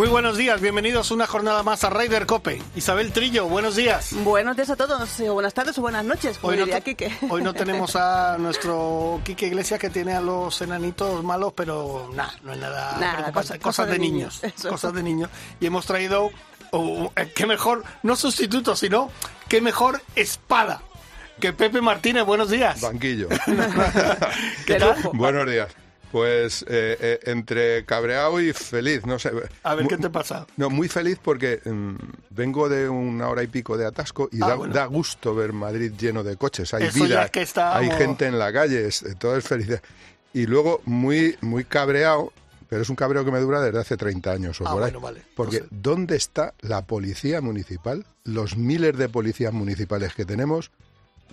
Muy buenos días, bienvenidos una jornada más a Raider Cope. Isabel Trillo, buenos días. Buenos días a todos, o buenas tardes o buenas noches, Hoy no, diría te- Quique. hoy no tenemos a nuestro Quique Iglesias que tiene a los enanitos malos, pero nada, no es nada. Nada, preocupante. cosa- cosas cosa de de niños. Cosas de niños. Y hemos traído, oh, eh, qué mejor, no sustituto, sino qué mejor espada que Pepe Martínez. Buenos días. Banquillo. ¿Qué tal? Buenos días. Pues eh, eh, entre cabreado y feliz, no sé. A ver, ¿qué te pasa? No, muy feliz porque mm, vengo de una hora y pico de atasco y Ah, da, bueno. da gusto ver Madrid lleno de coches. Hay Eso vida, es que estábamos- hay gente en la calle, es- todo es felicidad. Y luego muy, muy cabreado, pero es un cabreo que me dura desde hace 30 años o Ah, por ahí. bueno, vale. Porque No sé. ¿dónde está la policía municipal? Los miles de policías municipales que tenemos,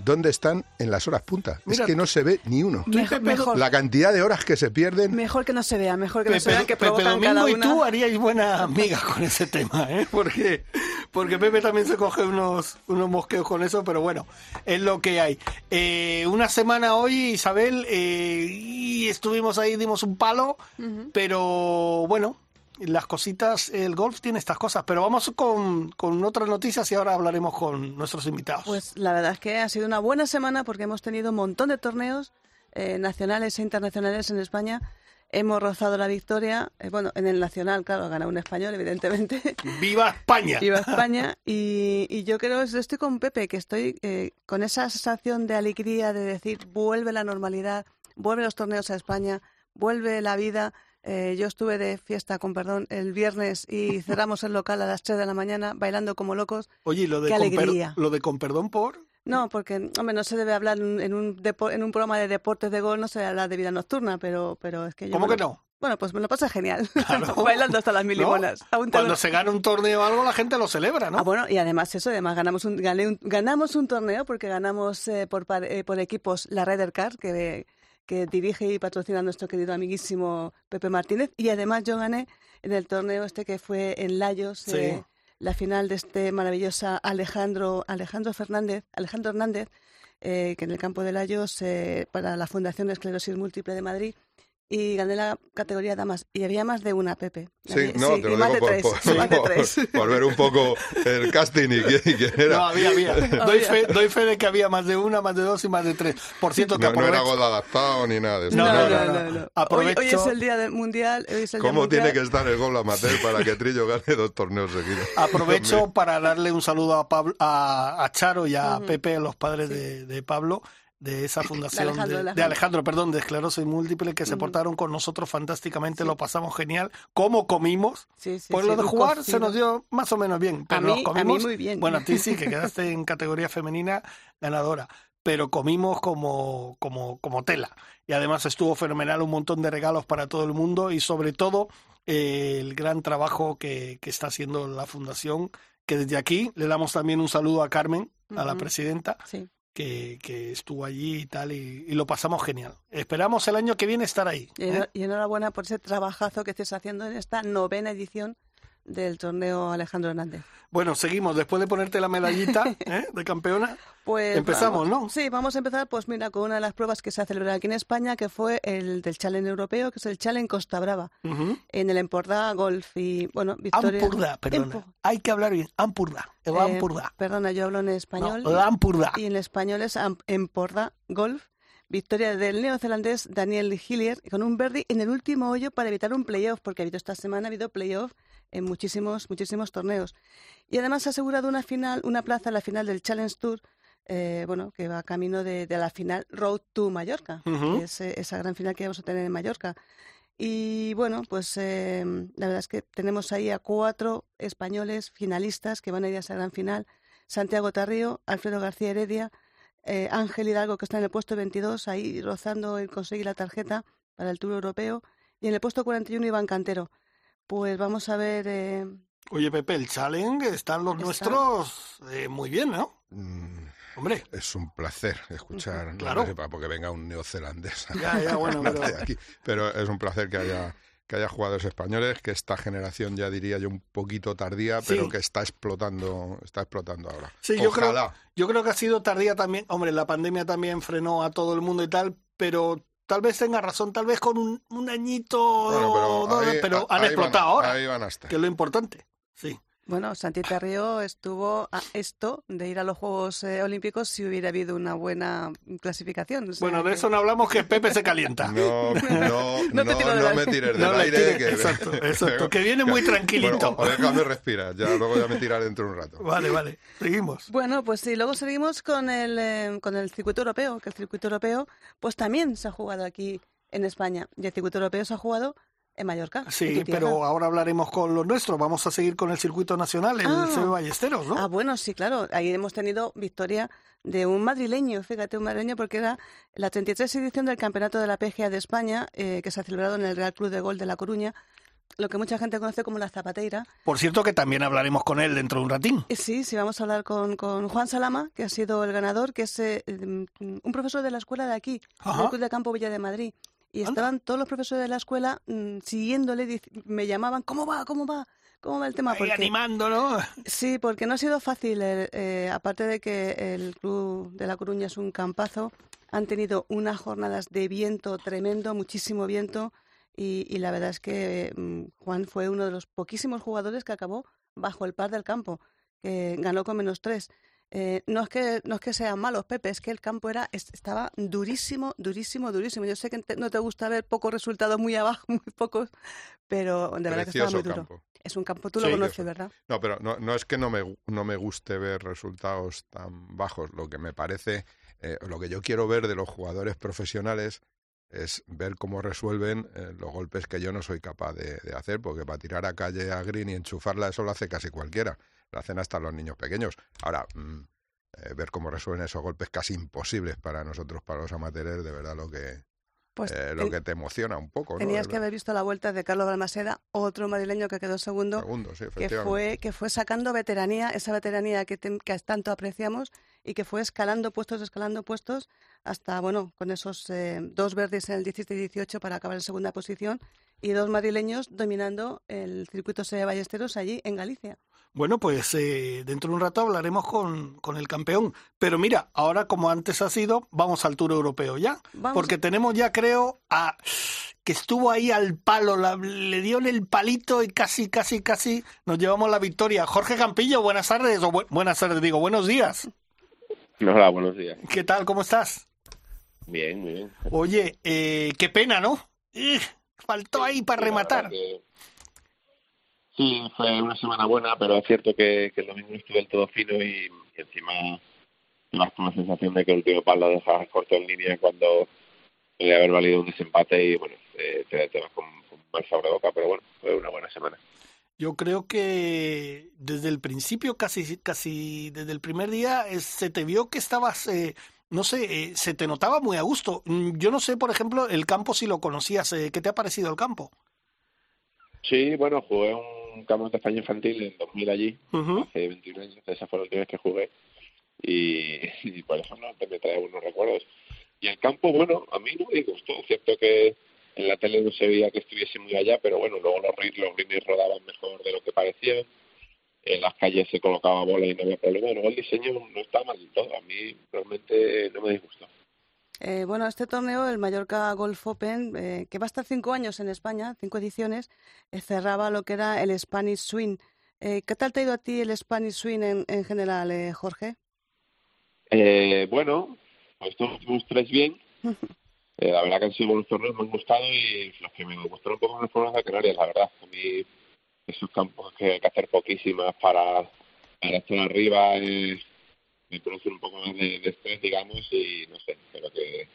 ¿dónde están en las horas punta? Mira, es que no se ve ni uno. Tú y Mejor, Pepe- mejor, La cantidad de horas que se pierden. mejor que no se vea, mejor que no se Pepe, vea, que Pepe provocan cada Domingo y una. tú haríais buena amiga con ese tema, ¿eh? Porque, porque Pepe también se coge unos, unos mosqueos con eso, pero bueno, es lo que hay. Eh, una semana hoy, Isabel, eh, y estuvimos ahí, dimos un palo, pero bueno, las cositas, el golf tiene estas cosas, pero vamos con, con otras noticias y ahora hablaremos con nuestros invitados. Pues la verdad es que ha sido una buena semana porque hemos tenido un montón de torneos eh, nacionales e internacionales en España. Hemos rozado la victoria, eh, bueno, en el nacional, claro, ha ganado un español, evidentemente. ¡Viva España! Viva España. Y, y yo creo, estoy con Pepe, que estoy eh, con esa sensación de alegría de decir, vuelve la normalidad, vuelve los torneos a España, vuelve la vida. Eh, yo estuve de fiesta, con perdón, el viernes y cerramos el local a las 3 de la mañana bailando como locos. Oye, ¿y lo de, Qué con per- lo de con perdón por... No, porque, hombre, no se debe hablar en un, depo- en un programa de deportes de gol, no se debe hablar de vida nocturna, pero, pero es que yo... ¿Cómo que no? Bueno, pues me lo pasa genial, Claro. bailando hasta las mil ¿No? limonas. Aún te Cuando se gana un torneo o algo, la gente lo celebra, ¿no? Ah, bueno, y además eso, además ganamos un, gané un- ganamos un torneo porque ganamos eh, por, eh, por equipos la Ryder Car, que, que dirige y patrocina nuestro querido amiguísimo Pepe Martínez, y además yo gané en el torneo este que fue en Layos, Sí. eh, la final de este maravillosa Alejandro, Alejandro Fernández, Alejandro Hernández, eh, que en el campo de Layos eh, para la Fundación de Esclerosis Múltiple de Madrid, y gané la categoría damas, y había más de una, Pepe. Sí, no, te y lo más digo de por, tres, por- por- por ver un poco el casting y quién, y quién era. No, había, había. Doy fe, doy fe de que había más de una, más de dos y más de tres. Por cierto, que No, no era aprovecho- gol adaptado ni nada de eso. No, No, no, no, no, no. Hoy, Aprovecho- hoy es el día del mundial. Hoy es el día ¿Cómo tiene mundial. que estar el gol amateur para que Trillo gane dos torneos seguidos? Aprovecho para darle un saludo a, Pablo, a, a Charo y a Pepe, los padres de, de Pablo, de esa fundación de Alejandro, de Alejandro. Alejandro, perdón, de esclerosis múltiple, que se portaron con nosotros fantásticamente, lo pasamos genial. ¿Cómo comimos? Sí, sí, Pues sí, lo de jugar se nos dio más o menos bien, pero A mí- nos a mí comimos. muy bien. Bueno, a ti sí, que quedaste en categoría femenina ganadora, pero comimos como, como, como tela. Y además estuvo fenomenal, un montón de regalos para todo el mundo y sobre todo eh, el gran trabajo que, que está haciendo la fundación, que desde aquí le damos también un saludo a Carmen, a la presidenta, Sí. Que, que estuvo allí y tal, y, y lo pasamos genial. Esperamos el año que viene estar ahí. Y, ¿eh? y enhorabuena por ese trabajazo que estés haciendo en esta novena edición del torneo Alejandro Hernández. Bueno, seguimos. Después de ponerte la medallita ¿eh? de campeona, Pues Empezamos, vamos. ¿no? Sí, vamos a empezar, pues mira, con una de las pruebas que se ha celebrado aquí en España, que fue el del Challenge Europeo, que es el Challenge Costa Brava, en el Empordà Golf y, bueno, victoria... Ampurdá, perdona. Empo- Hay que hablar bien. Ampurdá. El eh, Ampurdá. Perdona, yo hablo en español. No, el Ampurdá. y en español es Am- Empordà Golf. Victoria del neozelandés Daniel Hillier con un birdie en el último hoyo para evitar un playoff, porque ha habido esta semana ha habido playoff en muchísimos muchísimos torneos. Y además ha asegurado una final, una plaza en la final del Challenge Tour, eh, bueno, que va camino de, de la final Road to Mallorca, que es eh, esa gran final que vamos a tener en Mallorca. Y bueno, pues eh, la verdad es que tenemos ahí a cuatro españoles finalistas que van a ir a esa gran final. Santiago Tarrío, Alfredo García Heredia, eh, Ángel Hidalgo, que está en el puesto 22, ahí rozando el conseguir la tarjeta para el Tour Europeo, y en el puesto 41 Iván Cantero. Pues vamos a ver. Eh... Oye, Pepe, el challenge están los nuestros eh, muy bien, ¿no? Mm, Hombre. Es un placer escuchar, claro. no porque venga un neozelandés ya, ya, bueno, pero... aquí, pero es un placer que haya que haya jugadores españoles, que esta generación ya diría yo un poquito tardía, pero que está explotando, está explotando ahora. Sí, yo creo, yo creo que ha sido tardía también. Hombre, la pandemia también frenó a todo el mundo y tal, pero tal vez tenga razón, tal vez con un, un añito, pero, han explotado ahora, ahí van hasta. que es lo importante. Sí. Bueno, Santi Río estuvo a esto de ir a los Juegos eh, Olímpicos si hubiera habido una buena clasificación. bueno, de eso no hablamos, que Pepe se calienta. No, no, no, no, me tires del aire. que... Exacto, exacto, que viene muy tranquilito. Bueno, déjame respirar, ya luego ya me tiraré dentro de un rato. Vale, vale, seguimos. Bueno, pues sí, luego seguimos con el, eh, con el circuito europeo, que el circuito europeo pues también se ha jugado aquí en España. Y el circuito europeo se ha jugado en Mallorca. Sí, pero ahora hablaremos con los nuestros. Vamos a seguir con el circuito nacional, el ah, Ballesteros, ¿no? Ah, bueno, sí, claro. Ahí hemos tenido victoria de un madrileño, fíjate, un madrileño, porque era la 33 edición del Campeonato de la PGA de España, eh, que se ha celebrado en el Real Club de Gol de La Coruña, lo que mucha gente conoce como la zapateira. Por cierto, que también hablaremos con él dentro de un ratín. Eh, sí, sí, vamos a hablar con, con Juan Salama, que ha sido el ganador, que es eh, mm, un profesor de la escuela de aquí, del Club de Campo Villa de Madrid y estaban todos los profesores de la escuela mm, siguiéndole, me llamaban, ¿cómo va? ¿Cómo va? ¿Cómo va el tema? Porque, animando, ¿no? Sí, porque no ha sido fácil. Eh, aparte de que el Club de La Coruña es un campazo, han tenido unas jornadas de viento tremendo, muchísimo viento, y, la verdad es que mm, Juan fue uno de los poquísimos jugadores que acabó bajo el par del campo, que ganó con menos tres. Eh, no es que no es que sean malos, Pepe, es que el campo era estaba durísimo, durísimo, durísimo. Yo sé que no te gusta ver pocos resultados muy abajo, muy pocos, pero de verdad que estaba muy duro. Es un campo, tú lo conoces, ¿verdad? No, pero no, no es que no me, no me guste ver resultados tan bajos. Lo que me parece, eh, lo que yo quiero ver de los jugadores profesionales es ver cómo resuelven eh, los golpes que yo no soy capaz de, de, hacer, porque para tirar a calle a Green y enchufarla eso lo hace casi cualquiera la hacen hasta los niños pequeños. Ahora, mm, eh, ver cómo resuelven esos golpes casi imposibles para nosotros, para los amateurs, de verdad lo que, pues eh, lo que te emociona un poco. Tenías que haber visto la vuelta de Carlos Balmaseda, otro madrileño que quedó segundo, que, fue, que fue sacando veteranía, esa veteranía que, que, tanto apreciamos y que fue escalando puestos, escalando puestos, hasta, bueno, con esos eh, dos verdes en el 17 y 18 para acabar en segunda posición y dos madrileños dominando el circuito de Ballesteros allí en Galicia. Bueno, pues eh, dentro de un rato hablaremos con, con, el campeón. Pero mira, ahora como antes ha sido, vamos al Tour Europeo ya. Porque tenemos ya, creo, a que estuvo ahí al palo, le dio en el palito y casi, casi, casi nos llevamos la victoria. Jorge Campillo, buenas tardes, o buenas tardes, digo, buenos días. Hola, buenos días. ¿Qué tal? ¿Cómo estás? Bien, bien. Oye, eh, qué pena, ¿no? faltó ahí para rematar. Sí, fue una semana buena, pero es cierto que, el domingo estuve del todo fino y, encima vas con la sensación de que el último palo lo dejabas corto en línea cuando podría haber valido un desempate y bueno, te, te vas con, con mal sabor de boca, pero bueno, fue una buena semana. Yo creo que desde el principio, casi, casi desde el primer día, se te vio que estabas, eh, no sé, eh, se te notaba muy a gusto. Mm, yo no sé, por ejemplo, el campo si lo conocías, eh, ¿qué te ha parecido el campo? Sí, bueno, jugué un un campeonato de España infantil en 2000 allí, hace 21 años, esa fue la última vez que jugué y, por no te me trae unos recuerdos. Y el campo, bueno, a mí no me gustó, cierto que en la tele no se veía que estuviese muy allá, pero bueno, luego los, los greens rodaban mejor de lo que parecían, en las calles se colocaba bola y no había problema, luego el diseño no estaba mal del todo, a mí realmente no me disgustó. Eh, bueno, este torneo, el Mallorca Golf Open, eh, que va a estar cinco años en España, cinco ediciones, eh, cerraba lo que era el Spanish Swing. ¿Qué tal te ha ido a ti el Spanish Swing en, en general, Jorge? bueno, pues los tres bien. la verdad que han sido buenos torneos, me han gustado y los que me gustaron un poco fueron de Canarias, la verdad. A mí esos campos que hay que hacer poquísimas para, para estar arriba me produce un poco más de, estrés, digamos, y no sé, pero que,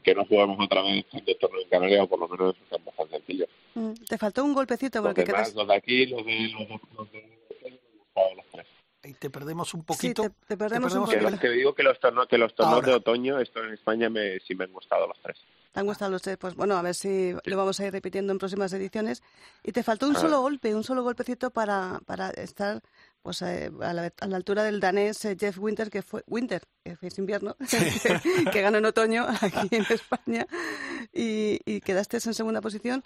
que no jugamos otra vez de torneo en Canarias, o por lo menos es bastante sencillo. Mm, te faltó un golpecito porque los, demás, los de aquí, los de los, de, los, de, los tres. Ahí te perdemos un poquito. Sí, te, perdemos, un poquito. Te digo que los tornos, que los tornos de otoño, esto en España me, sí me han gustado los tres. ¿Te han gustado los tres? Pues bueno, a ver si lo vamos a ir repitiendo en próximas ediciones. Y te faltó un solo golpe, un solo golpecito para, para estar pues eh, a, la, altura del danés eh, Jeff Winter, que fue Winter, que es invierno, que, ganó en otoño aquí en España y, y quedaste en segunda posición.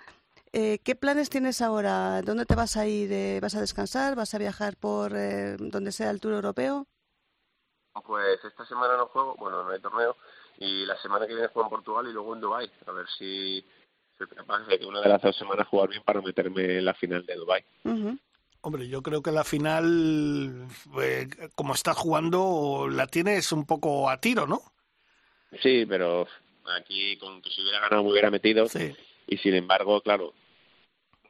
Eh, ¿Qué planes tienes ahora? ¿Dónde te vas a ir? Eh, ¿Vas a descansar? ¿Vas a viajar por eh, donde sea el Tour Europeo? Pues esta semana no juego, bueno, no hay torneo, y la semana que viene juego en Portugal y luego en Dubai a ver si soy capaz de que una de las dos semanas jugar bien para meterme en la final de Dubai Hombre, yo creo que la final, como estás jugando, la tienes un poco a tiro, ¿no? Sí, pero aquí con que si hubiera ganado me hubiera metido. Sí. Y sin embargo, claro,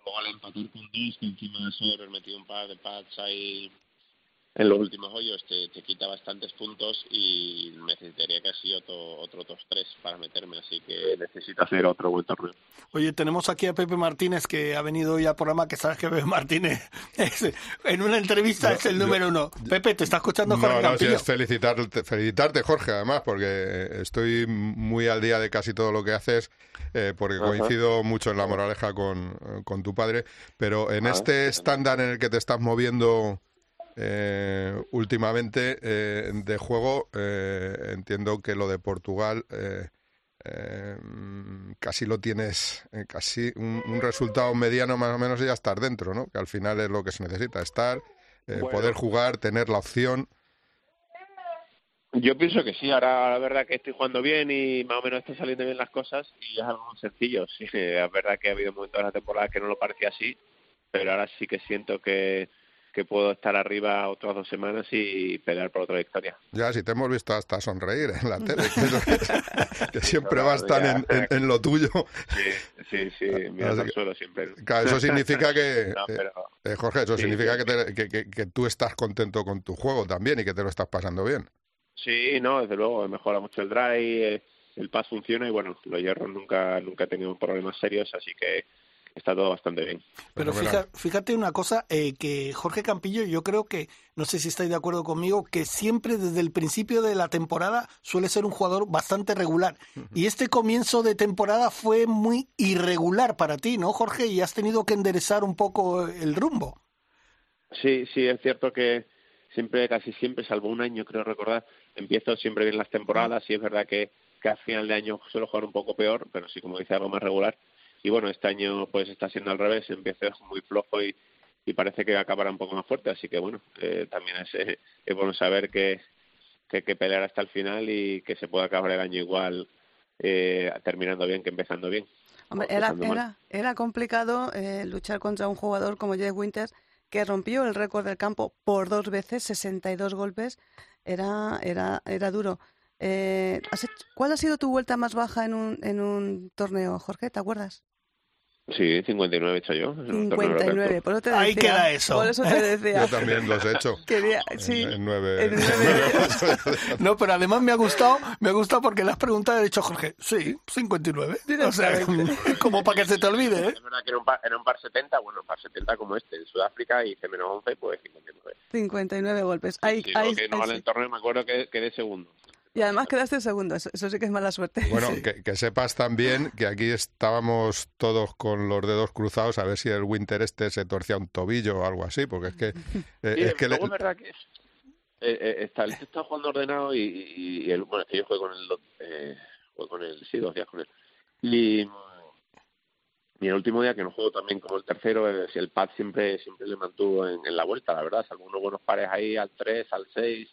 luego al empatar con dos, que encima de eso haber metido un par de pads ahí en los últimos hoyos te, te quita bastantes puntos y necesitaría casi otro, otro dos tres para meterme, así que necesito hacer otro buen torneo. Oye, tenemos aquí a Pepe Martínez que ha venido hoy al programa, que sabes que Pepe Martínez en una entrevista es el número uno. Pepe, ¿te está escuchando Jorge No, no, sí, es felicitarte, felicitarte, Jorge, además, porque estoy muy al día de casi todo lo que haces, eh, porque coincido mucho en la moraleja con, con tu padre, pero en ah, este estándar en el que te estás moviendo eh, últimamente eh, de juego eh, entiendo que lo de Portugal eh, casi lo tienes, casi un, resultado mediano más o menos y ya estar dentro, ¿no? Que al final es lo que se necesita, estar, poder jugar, tener la opción. Yo pienso que sí, ahora la verdad que estoy jugando bien y más o menos están saliendo bien las cosas y es algo sencillo. Sí, es verdad que ha habido momentos de la temporada que no lo parecía así, pero ahora sí que siento que, que puedo estar arriba otras dos semanas y pelear por otra victoria. Ya, si te hemos visto hasta sonreír en la tele, que, siempre vas tan en, lo tuyo. Sí, sí, sí, mirando al suelo siempre. eso significa que, eh, eh, Jorge, eso significa que, que, tú estás contento con tu juego también y que te lo estás pasando bien. Sí, no, desde luego, mejora mucho el drive, eh, el pass funciona y bueno, los hierros nunca, nunca he tenido problemas serios, así que está todo bastante bien. Pero fíjate, una cosa, eh, que Jorge Campillo, yo creo que, no sé si estáis de acuerdo conmigo, que siempre desde el principio de la temporada suele ser un jugador bastante regular. Y este comienzo de temporada fue muy irregular para ti, ¿no, Jorge? Y has tenido que enderezar un poco el rumbo. Sí, sí, es cierto que siempre, casi siempre, salvo un año, creo recordar, empiezo siempre bien las temporadas y es verdad que, que a final de año suelo jugar un poco peor, pero sí, como dice, algo más regular y bueno, este año pues está siendo al revés, empieza muy flojo y, y parece que acabará un poco más fuerte, así que bueno, eh, también es, eh, es, bueno saber que, que que pelear hasta el final y que se pueda acabar el año igual eh, terminando bien que empezando bien. Hombre, era, era, era complicado luchar contra un jugador como Jeff Winters que rompió el récord del campo por dos veces, 62 golpes, era, era, era duro. ¿Cuál ha sido tu vuelta más baja en un, en un torneo, Jorge? ¿Te acuerdas? Sí, 59 he hecho yo. 59, por eso te decía. Ahí queda eso. Por eso te decía. Yo también los he hecho. Quería, sí. En, nueve. no, pero además me ha gustado, me ha gustado porque le has preguntado y he dicho, Jorge, sí, 59. O sea, como para que se te olvide, ¿eh? Es verdad que en un, par, en un par 70, bueno, un par 70 como este, en Sudáfrica hice menos 11, pues 59. 59 golpes. Ahí, sí, ahí, que no vale el torneo, me acuerdo que quedé segundo. Y además quedaste segundo, eso, sí que es mala suerte. Bueno, que, sepas también que aquí estábamos todos con los dedos cruzados a ver si el Winter este se torcía un tobillo o algo así, porque es que... Eh, es que es verdad que eh, eh, está, está jugando ordenado y, el, bueno, es que yo juego con el... Eh, con el sí, dos días con él. Y, y el último día que no juego también como el tercero, el pad siempre siempre le mantuvo en, en la vuelta, la verdad. Salvo unos buenos pares ahí al 3, al 6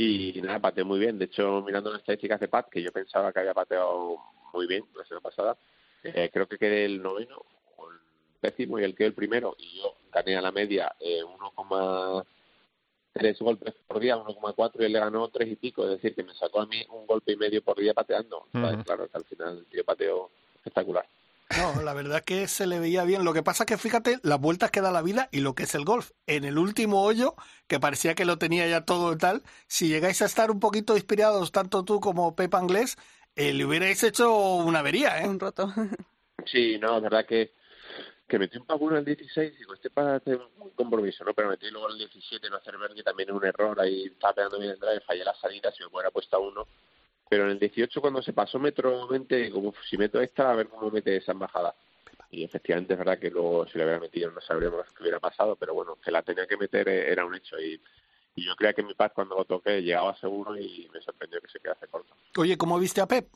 y nada, pateé muy bien. De hecho, mirando las estadísticas de Pat, que yo pensaba que había pateado muy bien la semana pasada, eh, creo que quedé el noveno o el décimo y él quedó el primero. Y yo gané a la media eh, 1,3 golpes por día, 1,4 y él le ganó tres y pico. Es decir, que me sacó a mí un golpe y medio por día pateando. Claro, que al final el tío pateó espectacular. No, la verdad que se le veía bien. Lo que pasa es que fíjate las vueltas que da la vida y lo que es el golf. En el último hoyo, que parecía que lo tenía ya todo y tal, si llegáis a estar un poquito inspirados, tanto tú como Pepa Anglés, eh, le hubierais hecho una avería, ¿eh? Un roto. Sí, no, es verdad que que metí un pago en el 16 y digo, este para hacer un compromiso, ¿no? Pero metí luego el 17 no hacer ver que también es un error, ahí estaba pegando bien el drive, fallé la salida, si me hubiera puesto a uno. Pero en el 18 cuando se pasó metro 20, como si meto esta, a ver cómo mete esa embajada. Y efectivamente es verdad que luego si le hubiera metido no sabríamos qué hubiera pasado, pero bueno, que la tenía que meter eh, era un hecho y, y yo creía que mi paz cuando lo toqué llegaba seguro y me sorprendió que se quedase corto. Oye, ¿cómo viste a Pep?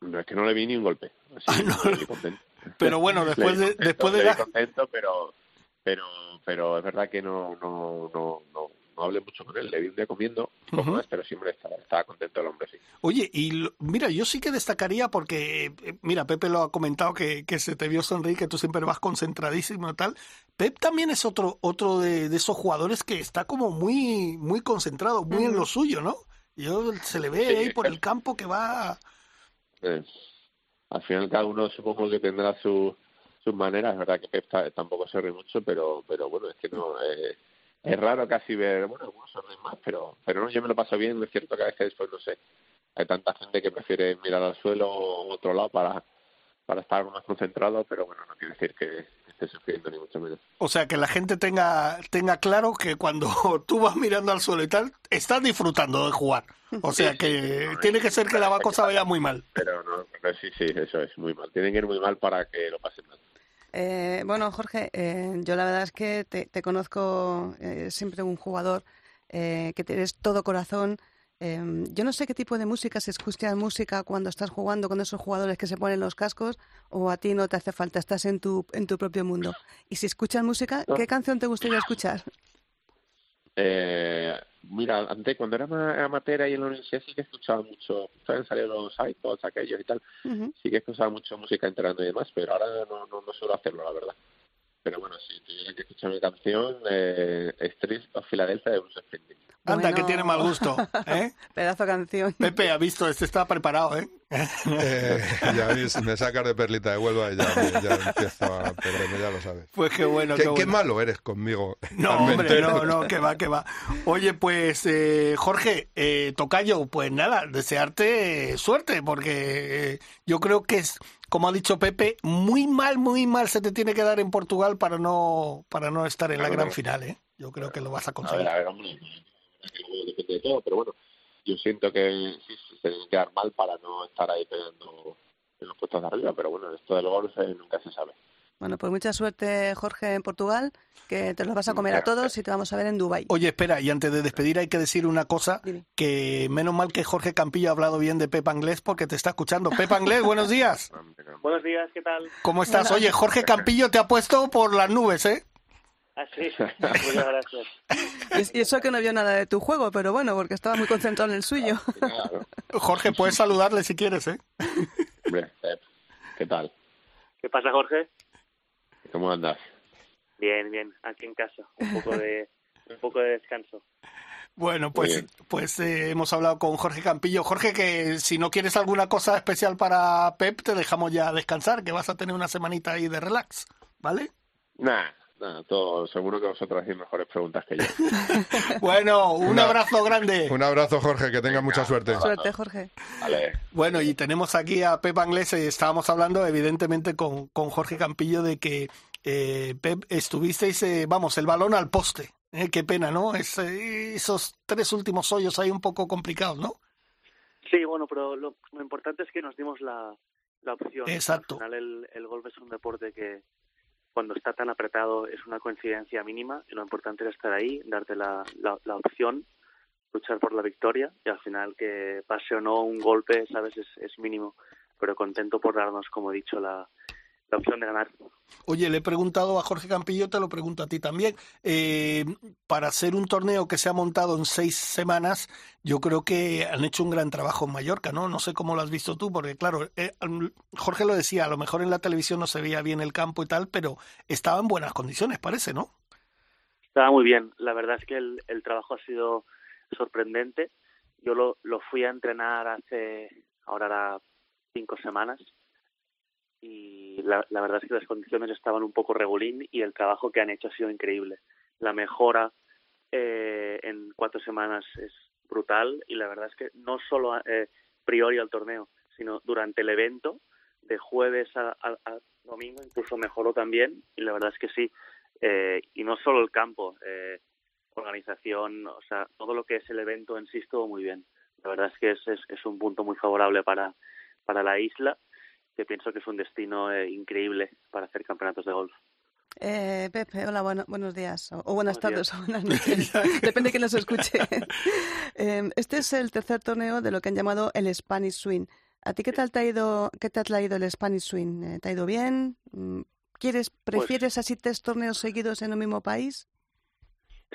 No, es que no le vi ni un golpe. Así, ah, no. contento. Pero bueno, después de, después de la... contento, pero, pero, pero es verdad que no, no, no, no, no hablé mucho con él. Le vi un día comiendo, pero siempre estaba, estaba, contento el hombre, sí. Oye, y mira, yo sí que destacaría porque, eh, mira, Pepe lo ha comentado que, que se te vio sonreír, que tú siempre vas concentradísimo y tal. Pep también es otro, otro de, de esos jugadores que está como muy, muy concentrado, muy en lo suyo, ¿no? Yo se le ve ahí por el campo que va. Eh, al final cada uno supongo que tendrá su, sus maneras, es verdad que Pep tampoco se ríe mucho, pero pero bueno, es que no eh, es raro casi ver, bueno, algunos se ríen más, pero pero no, yo me lo paso bien, es cierto que a veces después, no sé, hay tanta gente que prefiere mirar al suelo o otro lado para, para estar más concentrado, pero bueno, no quiere decir que esté sufriendo ni mucho menos. O sea, que la gente tenga, tenga claro que cuando tú vas mirando al suelo y tal, estás disfrutando de jugar. O sea que tiene que ser que la cosa vaya muy mal. Pero no, sí, sí, eso es muy mal. Tiene que ir muy mal para que lo pasen mal. Eh, bueno, Jorge, eh, yo la verdad es que te, conozco eh, siempre un jugador que eres todo corazón. yo no sé qué tipo de música, si escuchas música cuando estás jugando con esos jugadores que se ponen los cascos o a ti no te hace falta, estás en tu, en tu propio mundo. Y si escuchas música, ¿qué canción te gustaría escuchar? Eh, mira, antes cuando era amateur y en la universidad sí que escuchaba mucho, saben salir los iPods aquellos y tal, sí que escuchaba mucho música enterando y demás, pero ahora no, no, no suelo hacerlo, la verdad. Pero bueno, si tuviera que escuchar mi canción, eh, Street of Philadelphia de Bruce Springsteen. Anda, que tiene mal gusto. ¿eh? Pedazo canción. Pepe ha visto, este está preparado, ¿eh? eh ya me sacas de perlita de Huelva y ya, ya empiezo a perderme, ya lo sabes. Pues qué bueno. Qué, qué, qué malo eres conmigo. No, hombre, no, no, que va, que va. Oye, pues eh, Jorge, eh, Tocayo, pues nada, desearte suerte, porque eh, yo creo que es como ha dicho Pepe, muy mal, muy mal se te tiene que dar en Portugal para no para no estar en la gran final, ¿eh? Yo creo que lo vas a conseguir. A ver, a ver, depende de todo, pero bueno, yo siento que sí, se tiene que dar mal para no estar ahí pegando en los puestos de arriba, pero bueno, esto del golf nunca se sabe. Bueno, pues mucha suerte, Jorge, en Portugal, que te los vas a comer a todos y te vamos a ver en Dubai. Oye, espera, y antes de despedir hay que decir una cosa, que menos mal que Jorge Campillo ha hablado bien de Pepa Anglés porque te está escuchando. Pepa Anglés, buenos días. buenos días, ¿qué tal? ¿Cómo estás? Oye, Jorge Campillo te ha puesto por las nubes, ¿eh? Ah, sí, muchas gracias. Y eso que no vio nada de tu juego, pero bueno, porque estaba muy concentrado en el suyo. Jorge, puedes saludarle si quieres, ¿eh? ¿qué tal? ¿Qué pasa, Jorge? ¿Cómo andas? Bien, bien, aquí en casa, un poco de, un poco de descanso. Bueno, pues, pues eh, hemos hablado con Jorge Campillo. Jorge, que si no quieres alguna cosa especial para Pep, te dejamos ya descansar, que vas a tener una semanita ahí de relax, ¿vale? Nah, nah todo, seguro que vosotros hacéis mejores preguntas que yo. bueno, un abrazo grande. Un abrazo, Jorge, que tenga mucha suerte. Suerte, Jorge. Vale. Bueno, y tenemos aquí a Pep Anglés, y estábamos hablando evidentemente con, con Jorge Campillo de que eh, Pep, estuvisteis, eh, vamos, el balón al poste. Eh, qué pena, ¿no? Es, eh, esos tres últimos hoyos ahí un poco complicados, ¿no? Sí, bueno, pero lo, importante es que nos dimos la, la opción. Exacto. Al final el, el golf es un deporte que cuando está tan apretado es una coincidencia mínima y lo importante es estar ahí, darte la, la, la opción, luchar por la victoria y al final que pase o no un golpe, sabes, es, es mínimo, pero contento por darnos, como he dicho, la, la opción de ganar. Oye, le he preguntado a Jorge Campillo, te lo pregunto a ti también. Eh, para hacer un torneo que se ha montado en seis semanas, yo creo que han hecho un gran trabajo en Mallorca, ¿no? No sé cómo lo has visto tú, porque claro, eh, Jorge lo decía, a lo mejor en la televisión no se veía bien el campo y tal, pero estaba en buenas condiciones, parece, ¿no? Estaba muy bien. La verdad es que el, el trabajo ha sido sorprendente. Yo lo, lo fui a entrenar hace, ahora era cinco semanas, y la, la, verdad es que las condiciones estaban un poco regulín y el trabajo que han hecho ha sido increíble. La mejora eh, en cuatro semanas es brutal y la verdad es que no solo eh, priori al torneo, sino durante el evento de jueves a, domingo incluso mejoró también y la verdad es que sí. Eh, y no solo el campo, eh, organización, o sea, todo lo que es el evento en sí estuvo muy bien. La verdad es que es, es, un punto muy favorable para, para la isla, que pienso que es un destino eh, increíble para hacer campeonatos de golf. Eh, Pepe, hola, buenos días, o, buenas tardes, o buenas noches, depende de quién nos escuche. Em, este es el tercer torneo de lo que han llamado el Spanish Swing. ¿A ti qué tal te ha ido, qué te ha traído el Spanish Swing? Eh, ¿Te ha ido bien? Mm, ¿Quieres, pues prefieres así tres torneos seguidos en un mismo país?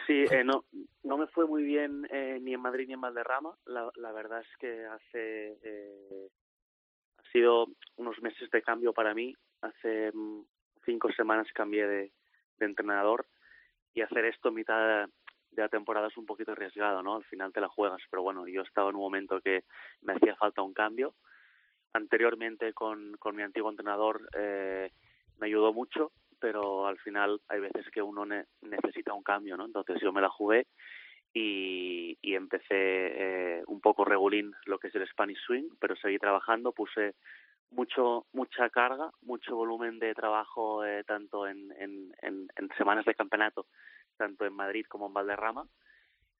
Sí, eh, no, no me fue muy bien eh, ni en Madrid ni en Valderrama. La, la verdad es que hace eh, ha sido unos meses de cambio para mí. Hace mm, cinco semanas cambié de, entrenador y hacer esto en mitad de la temporada es un poquito arriesgado, ¿no? Al final te la juegas, pero bueno, yo estaba en un momento que me hacía falta un cambio. Anteriormente con, mi antiguo entrenador eh, me ayudó mucho pero al final hay veces que uno necesita un cambio, ¿no? Entonces yo me la jugué y, y empecé eh, un poco regulín lo que es el Spanish Swing, pero seguí trabajando, puse mucho mucha carga, mucho volumen de trabajo eh, tanto en, semanas de campeonato, tanto en Madrid como en Valderrama,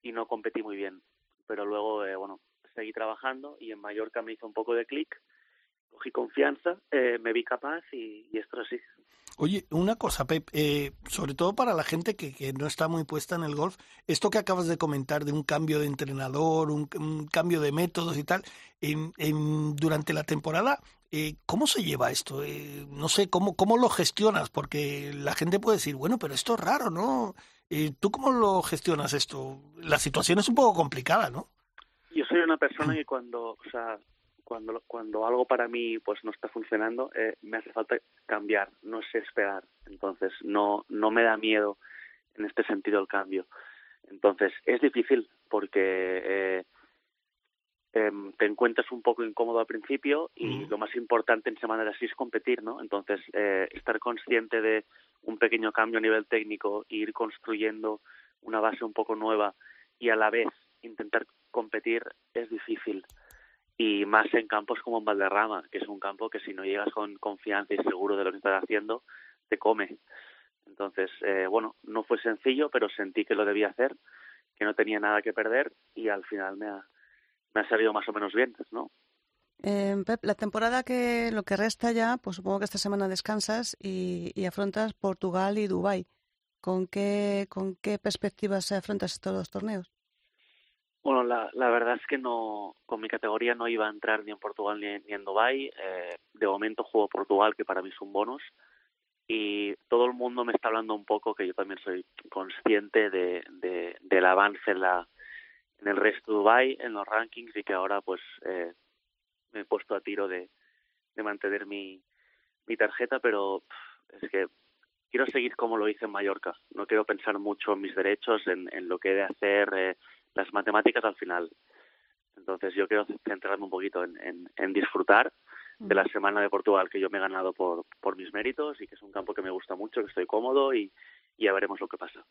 y no competí muy bien. Pero luego, eh, bueno, seguí trabajando y en Mallorca me hizo un poco de clic, cogí confianza, eh, me vi capaz y, y esto es así. Oye, una cosa, Pep, eh, sobre todo para la gente que, que, no está muy puesta en el golf, esto que acabas de comentar de un cambio de entrenador, un, cambio de métodos y tal, en, en, durante la temporada, eh, ¿cómo se lleva esto? Eh, no sé, ¿cómo, ¿cómo lo gestionas? Porque la gente puede decir, bueno, pero esto es raro, ¿no? ¿Tú cómo lo gestionas esto? La situación es un poco complicada, ¿no? Yo soy una persona que cuando, o sea, cuando, cuando algo para mí pues no está funcionando, eh, me hace falta cambiar, no sé esperar. Entonces, no, no me da miedo en este sentido el cambio. Entonces, es difícil porque eh, em, te encuentras un poco incómodo al principio y lo más importante en semana de así es competir, ¿no? Entonces, eh, estar consciente de un pequeño cambio a nivel técnico e ir construyendo una base un poco nueva y a la vez intentar competir es difícil y más en campos como en Valderrama, que es un campo que si no llegas con confianza y seguro de lo que estás haciendo, te come. Entonces, eh, bueno, no fue sencillo, pero sentí que lo debía hacer, que no tenía nada que perder y al final me ha, me ha salido más o menos bien, ¿no? Eh, la temporada que lo que resta ya, pues supongo que esta semana descansas y, y afrontas Portugal y Dubái. ¿Con qué, ¿Con qué perspectivas afrontas estos dos torneos? Bueno, la, la verdad es que no, con mi categoría no iba a entrar ni en Portugal ni, en Dubái. Eh, de momento juego Portugal, que para mí es un bonus. Y todo el mundo me está hablando un poco, que yo también soy consciente de, de, del avance en, la, en el resto de Dubái, en los rankings, y que ahora pues eh, me he puesto a tiro de, de mantener mi, mi tarjeta, pero es que quiero seguir como lo hice en Mallorca. No quiero pensar mucho en mis derechos, en, en lo que he de hacer. Eh, las matemáticas al final. Entonces yo quiero centrarme un poquito en, en, disfrutar de la semana de Portugal que yo me he ganado por, por mis méritos y que es un campo que me gusta mucho, que estoy cómodo y, ya veremos lo que pasa.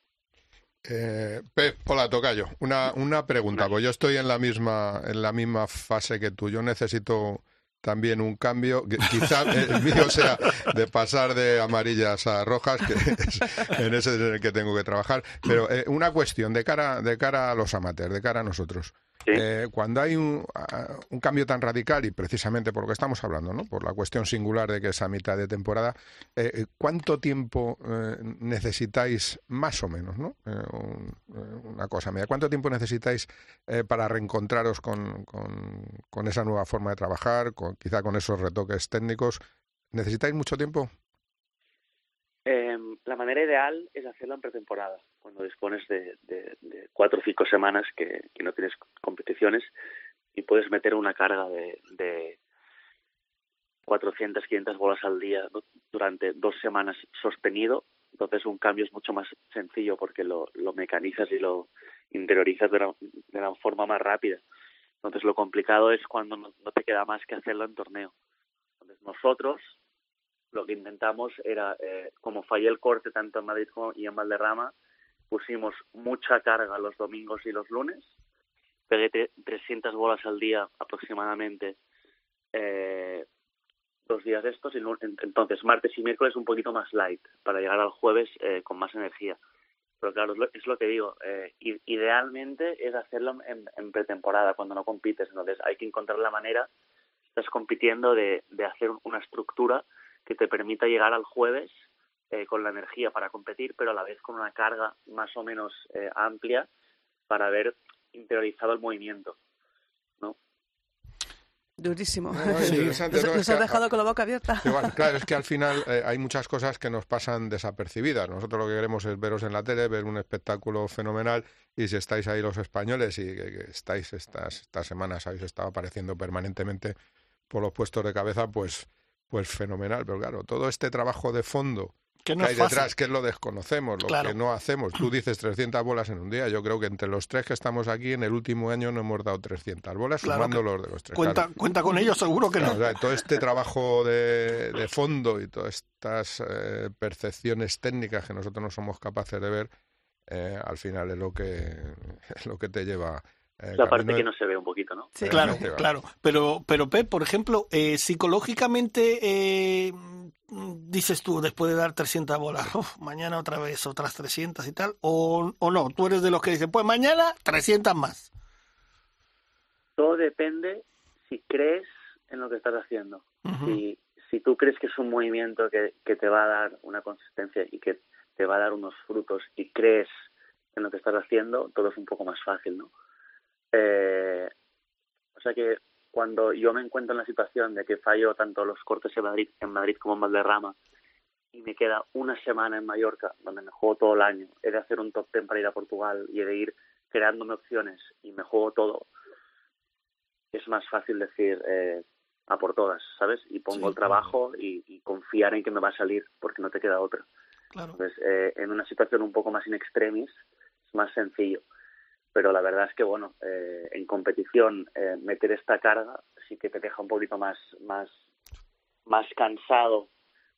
Eh, Pep, hola Tocayo, una, una pregunta, pues yo estoy en la misma en la misma fase que tú. Yo necesito también un cambio, quizá el mío sea de pasar de amarillas a rojas, que en ese es el que tengo que trabajar, pero eh, una cuestión de cara, de cara a los amateurs, de cara a nosotros. Eh, cuando hay un, un, cambio tan radical, y precisamente por lo que estamos hablando, ¿no? por la cuestión singular de que es a mitad de temporada, eh, eh ¿cuánto tiempo eh, necesitáis, más o menos, ¿no? Un, una cosa media, ¿cuánto tiempo necesitáis para reencontraros con, con, con, esa nueva forma de trabajar, con, quizá con esos retoques técnicos? ¿Necesitáis mucho tiempo? La manera ideal es hacerlo en pretemporada, cuando dispones de, cuatro o cinco semanas que, que, no tienes competiciones y puedes meter una carga de, de 400, 500 bolas al día durante dos semanas sostenido. Entonces un cambio es mucho más sencillo porque lo, lo mecanizas y lo interiorizas de una, de una forma más rápida. Entonces lo complicado es cuando no te queda más que hacerlo en torneo. Entonces nosotros lo que intentamos era, eh, como fallé el corte tanto en Madrid como y en Valderrama, pusimos mucha carga los domingos y los lunes, pegué 300 bolas al día aproximadamente, eh, días estos, y entonces martes y miércoles un poquito más light, para llegar al jueves eh, con más energía. Pero claro, es lo, que digo, eh, idealmente es hacerlo en, pretemporada, cuando no compites, entonces hay que encontrar la manera, estás compitiendo, de, de hacer una estructura que te permita llegar al jueves eh, con la energía para competir, pero a la vez con una carga más o menos eh, amplia para haber interiorizado el movimiento. ¿no? Durísimo. nos, ha dejado con la boca abierta. claro, es que al final eh, hay muchas cosas que nos pasan desapercibidas. Nosotros lo que queremos es veros en la tele, ver un espectáculo fenomenal y si estáis ahí los españoles y que, estáis estas, estas semanas, habéis estado apareciendo permanentemente por los puestos de cabeza, pues, pues fenomenal. Pero claro, todo este trabajo de fondo que, hay detrás, que lo desconocemos, lo que no hacemos. Tú dices 300 bolas en un día. Yo creo que entre los tres que estamos aquí en el último año no hemos dado 300 bolas, sumando los de los tres. Cuenta, cuenta con ellos, seguro que no. todo este trabajo de, fondo y todas estas eh, percepciones técnicas que nosotros no somos capaces de ver, eh, al final es lo que, es lo que te lleva eh, la parte que no se ve un poquito, ¿no? Sí, claro, claro. Pero, pero Pep, por ejemplo, eh, psicológicamente eh, dices tú, después de dar 300 bolas, mañana otra vez otras 300 y tal, o, o no, tú eres de los que dicen, pues mañana 300 más. Todo depende si crees en lo que estás haciendo. si, si tú crees que es un movimiento que, que te va a dar una consistencia y que te va a dar unos frutos y crees en lo que estás haciendo, todo es un poco más fácil, ¿no? Eh, sea que cuando yo me encuentro en la situación de que fallo tanto los cortes en Madrid, en Madrid como en Valderrama y me queda una semana en Mallorca donde me juego todo el año, he de hacer un top ten para ir a Portugal y he de ir creándome opciones y me juego todo, es más fácil decir eh, a por todas, ¿sabes? Y pongo el trabajo y, confiar en que me va a salir porque no te queda otra. Entonces, eh, en una situación un poco más in extremis es más sencillo pero la verdad es que bueno eh, en competición eh, meter esta carga sí que te deja un poquito más más más cansado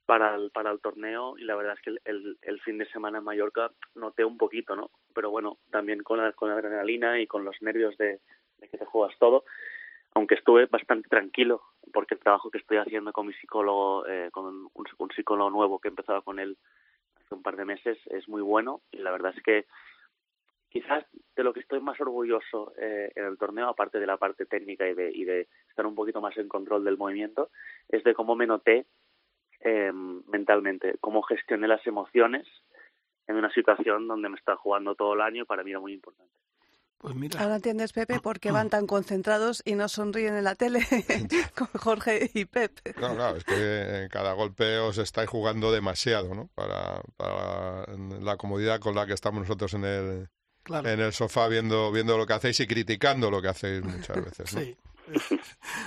para el para el torneo y la verdad es que el, fin de semana en Mallorca noté un poquito no pero bueno también con la, con la adrenalina y con los nervios de, que te juegas todo aunque estuve bastante tranquilo porque el trabajo que estoy haciendo con mi psicólogo eh, con un, un psicólogo nuevo que he empezado con él hace un par de meses es muy bueno y la verdad es que quizás de lo que estoy más orgulloso eh, en el torneo, aparte de la parte técnica y de, y de estar un poquito más en control del movimiento, es de cómo me noté eh, mentalmente, cómo gestioné las emociones en una situación donde me está jugando todo el año y para mí era muy importante. Pues mira. Ahora entiendes, Pepe, por qué van tan concentrados y no sonríen en la tele con Jorge y Pepe. No, claro, es que en cada golpe os estáis jugando demasiado, ¿no? Para, para la comodidad con la que estamos nosotros en el, en el sofá viendo, viendo lo que hacéis y criticando lo que hacéis muchas veces. Sí.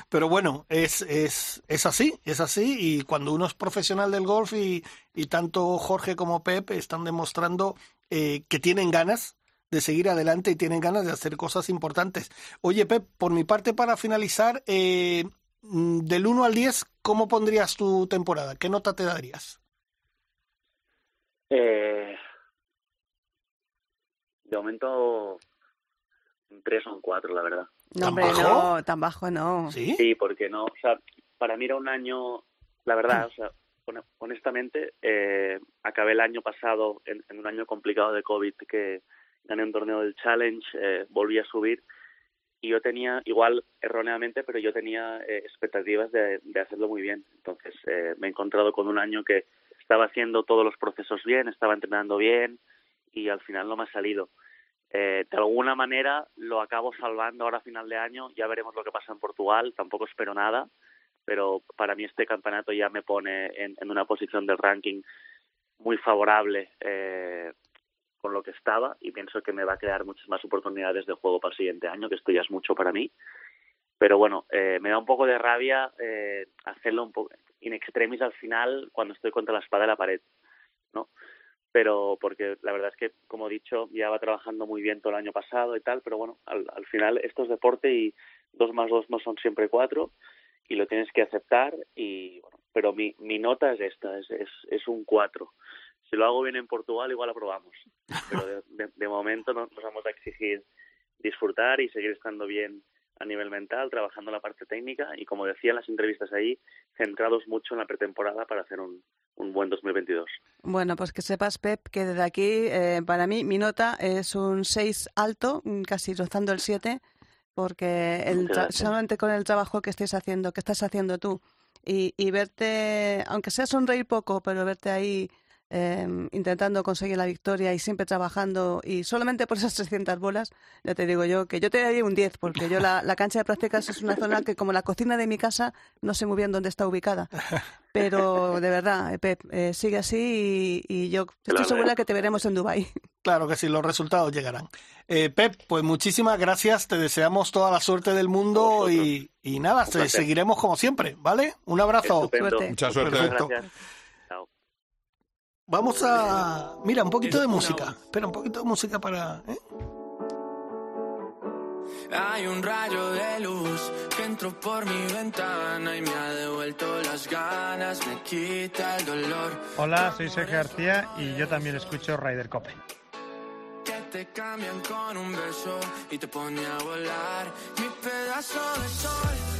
Pero bueno, es, es, es así, es así. Y cuando uno es profesional del golf y, y tanto Jorge como Pep están demostrando eh, que tienen ganas de seguir adelante y tienen ganas de hacer cosas importantes. Oye, Pep, por mi parte, para finalizar, eh, mm, del 1 al 10, ¿cómo pondrías tu temporada? ¿Qué nota te darías? Eh, de momento, un 3 o un 4, la verdad. No, hombre, no, tan bajo no. ¿Sí? Sí, porque no, o sea, para mí era un año, la verdad, o sea, honestamente, eh, acabé el año pasado en, un año complicado de COVID que gané un torneo del Challenge, eh, volví a subir y yo tenía, igual erróneamente, pero yo tenía eh, expectativas de, de, hacerlo muy bien. Entonces eh, me he encontrado con un año que estaba haciendo todos los procesos bien, estaba entrenando bien, y al final no me ha salido. Eh, de alguna manera lo acabo salvando ahora a final de año, ya veremos lo que pasa en Portugal, tampoco espero nada, pero para mí este campeonato ya me pone en, una posición del ranking muy favorable eh, con lo que estaba y pienso que me va a crear muchas más oportunidades de juego para el siguiente año, que esto ya es mucho para mí. Pero bueno, eh, me da un poco de rabia eh, hacerlo un poco in extremis al final cuando estoy contra la espada de la pared, ¿no? Pero porque la verdad es que, como he dicho, ya va trabajando muy bien todo el año pasado y tal, pero bueno, al, al final esto es deporte y dos más dos no son siempre cuatro y lo tienes que aceptar y bueno, pero mi, mi nota es esta, es, es, es un cuatro. Si lo hago bien en Portugal igual aprobamos, pero de, de, momento nos, nos vamos a exigir disfrutar y seguir estando bien a nivel mental, trabajando la parte técnica y, como decía en las entrevistas ahí, centrados mucho en la pretemporada para hacer un, un buen 2022. Bueno, pues que sepas, Pep, que desde aquí, eh, para mí, mi nota es un 6 alto, mm, casi rozando el 7, porque el solamente con el trabajo que estés haciendo, que estás haciendo tú, y, y verte, aunque sea sonreír poco, pero verte ahí Em, intentando conseguir la victoria y siempre trabajando y solamente por esas 300 bolas, ya te digo yo que yo te daría un 10 porque yo la, cancha de prácticas es una zona que como la cocina de mi casa no sé muy bien dónde está ubicada. Pero de verdad, eh, Pep, eh, sigue así y, yo estoy segura que te veremos en Dubai. Claro que sí, los resultados llegarán. Eh, Pep, pues muchísimas gracias, te deseamos toda la suerte del mundo y, y, nada, seguiremos como siempre, ¿vale? Un abrazo. Mucha suerte. Vamos a. Mira, un poquito de música. Espera, un poquito de música para. ¿eh? Hay un rayo de luz que entró por mi ventana y me ha devuelto las ganas, me quita el dolor. Hola, soy Sergio García y yo también escucho Ryder Cope. Que te cambian con un beso y te pone a volar. Mi pedazo de sol,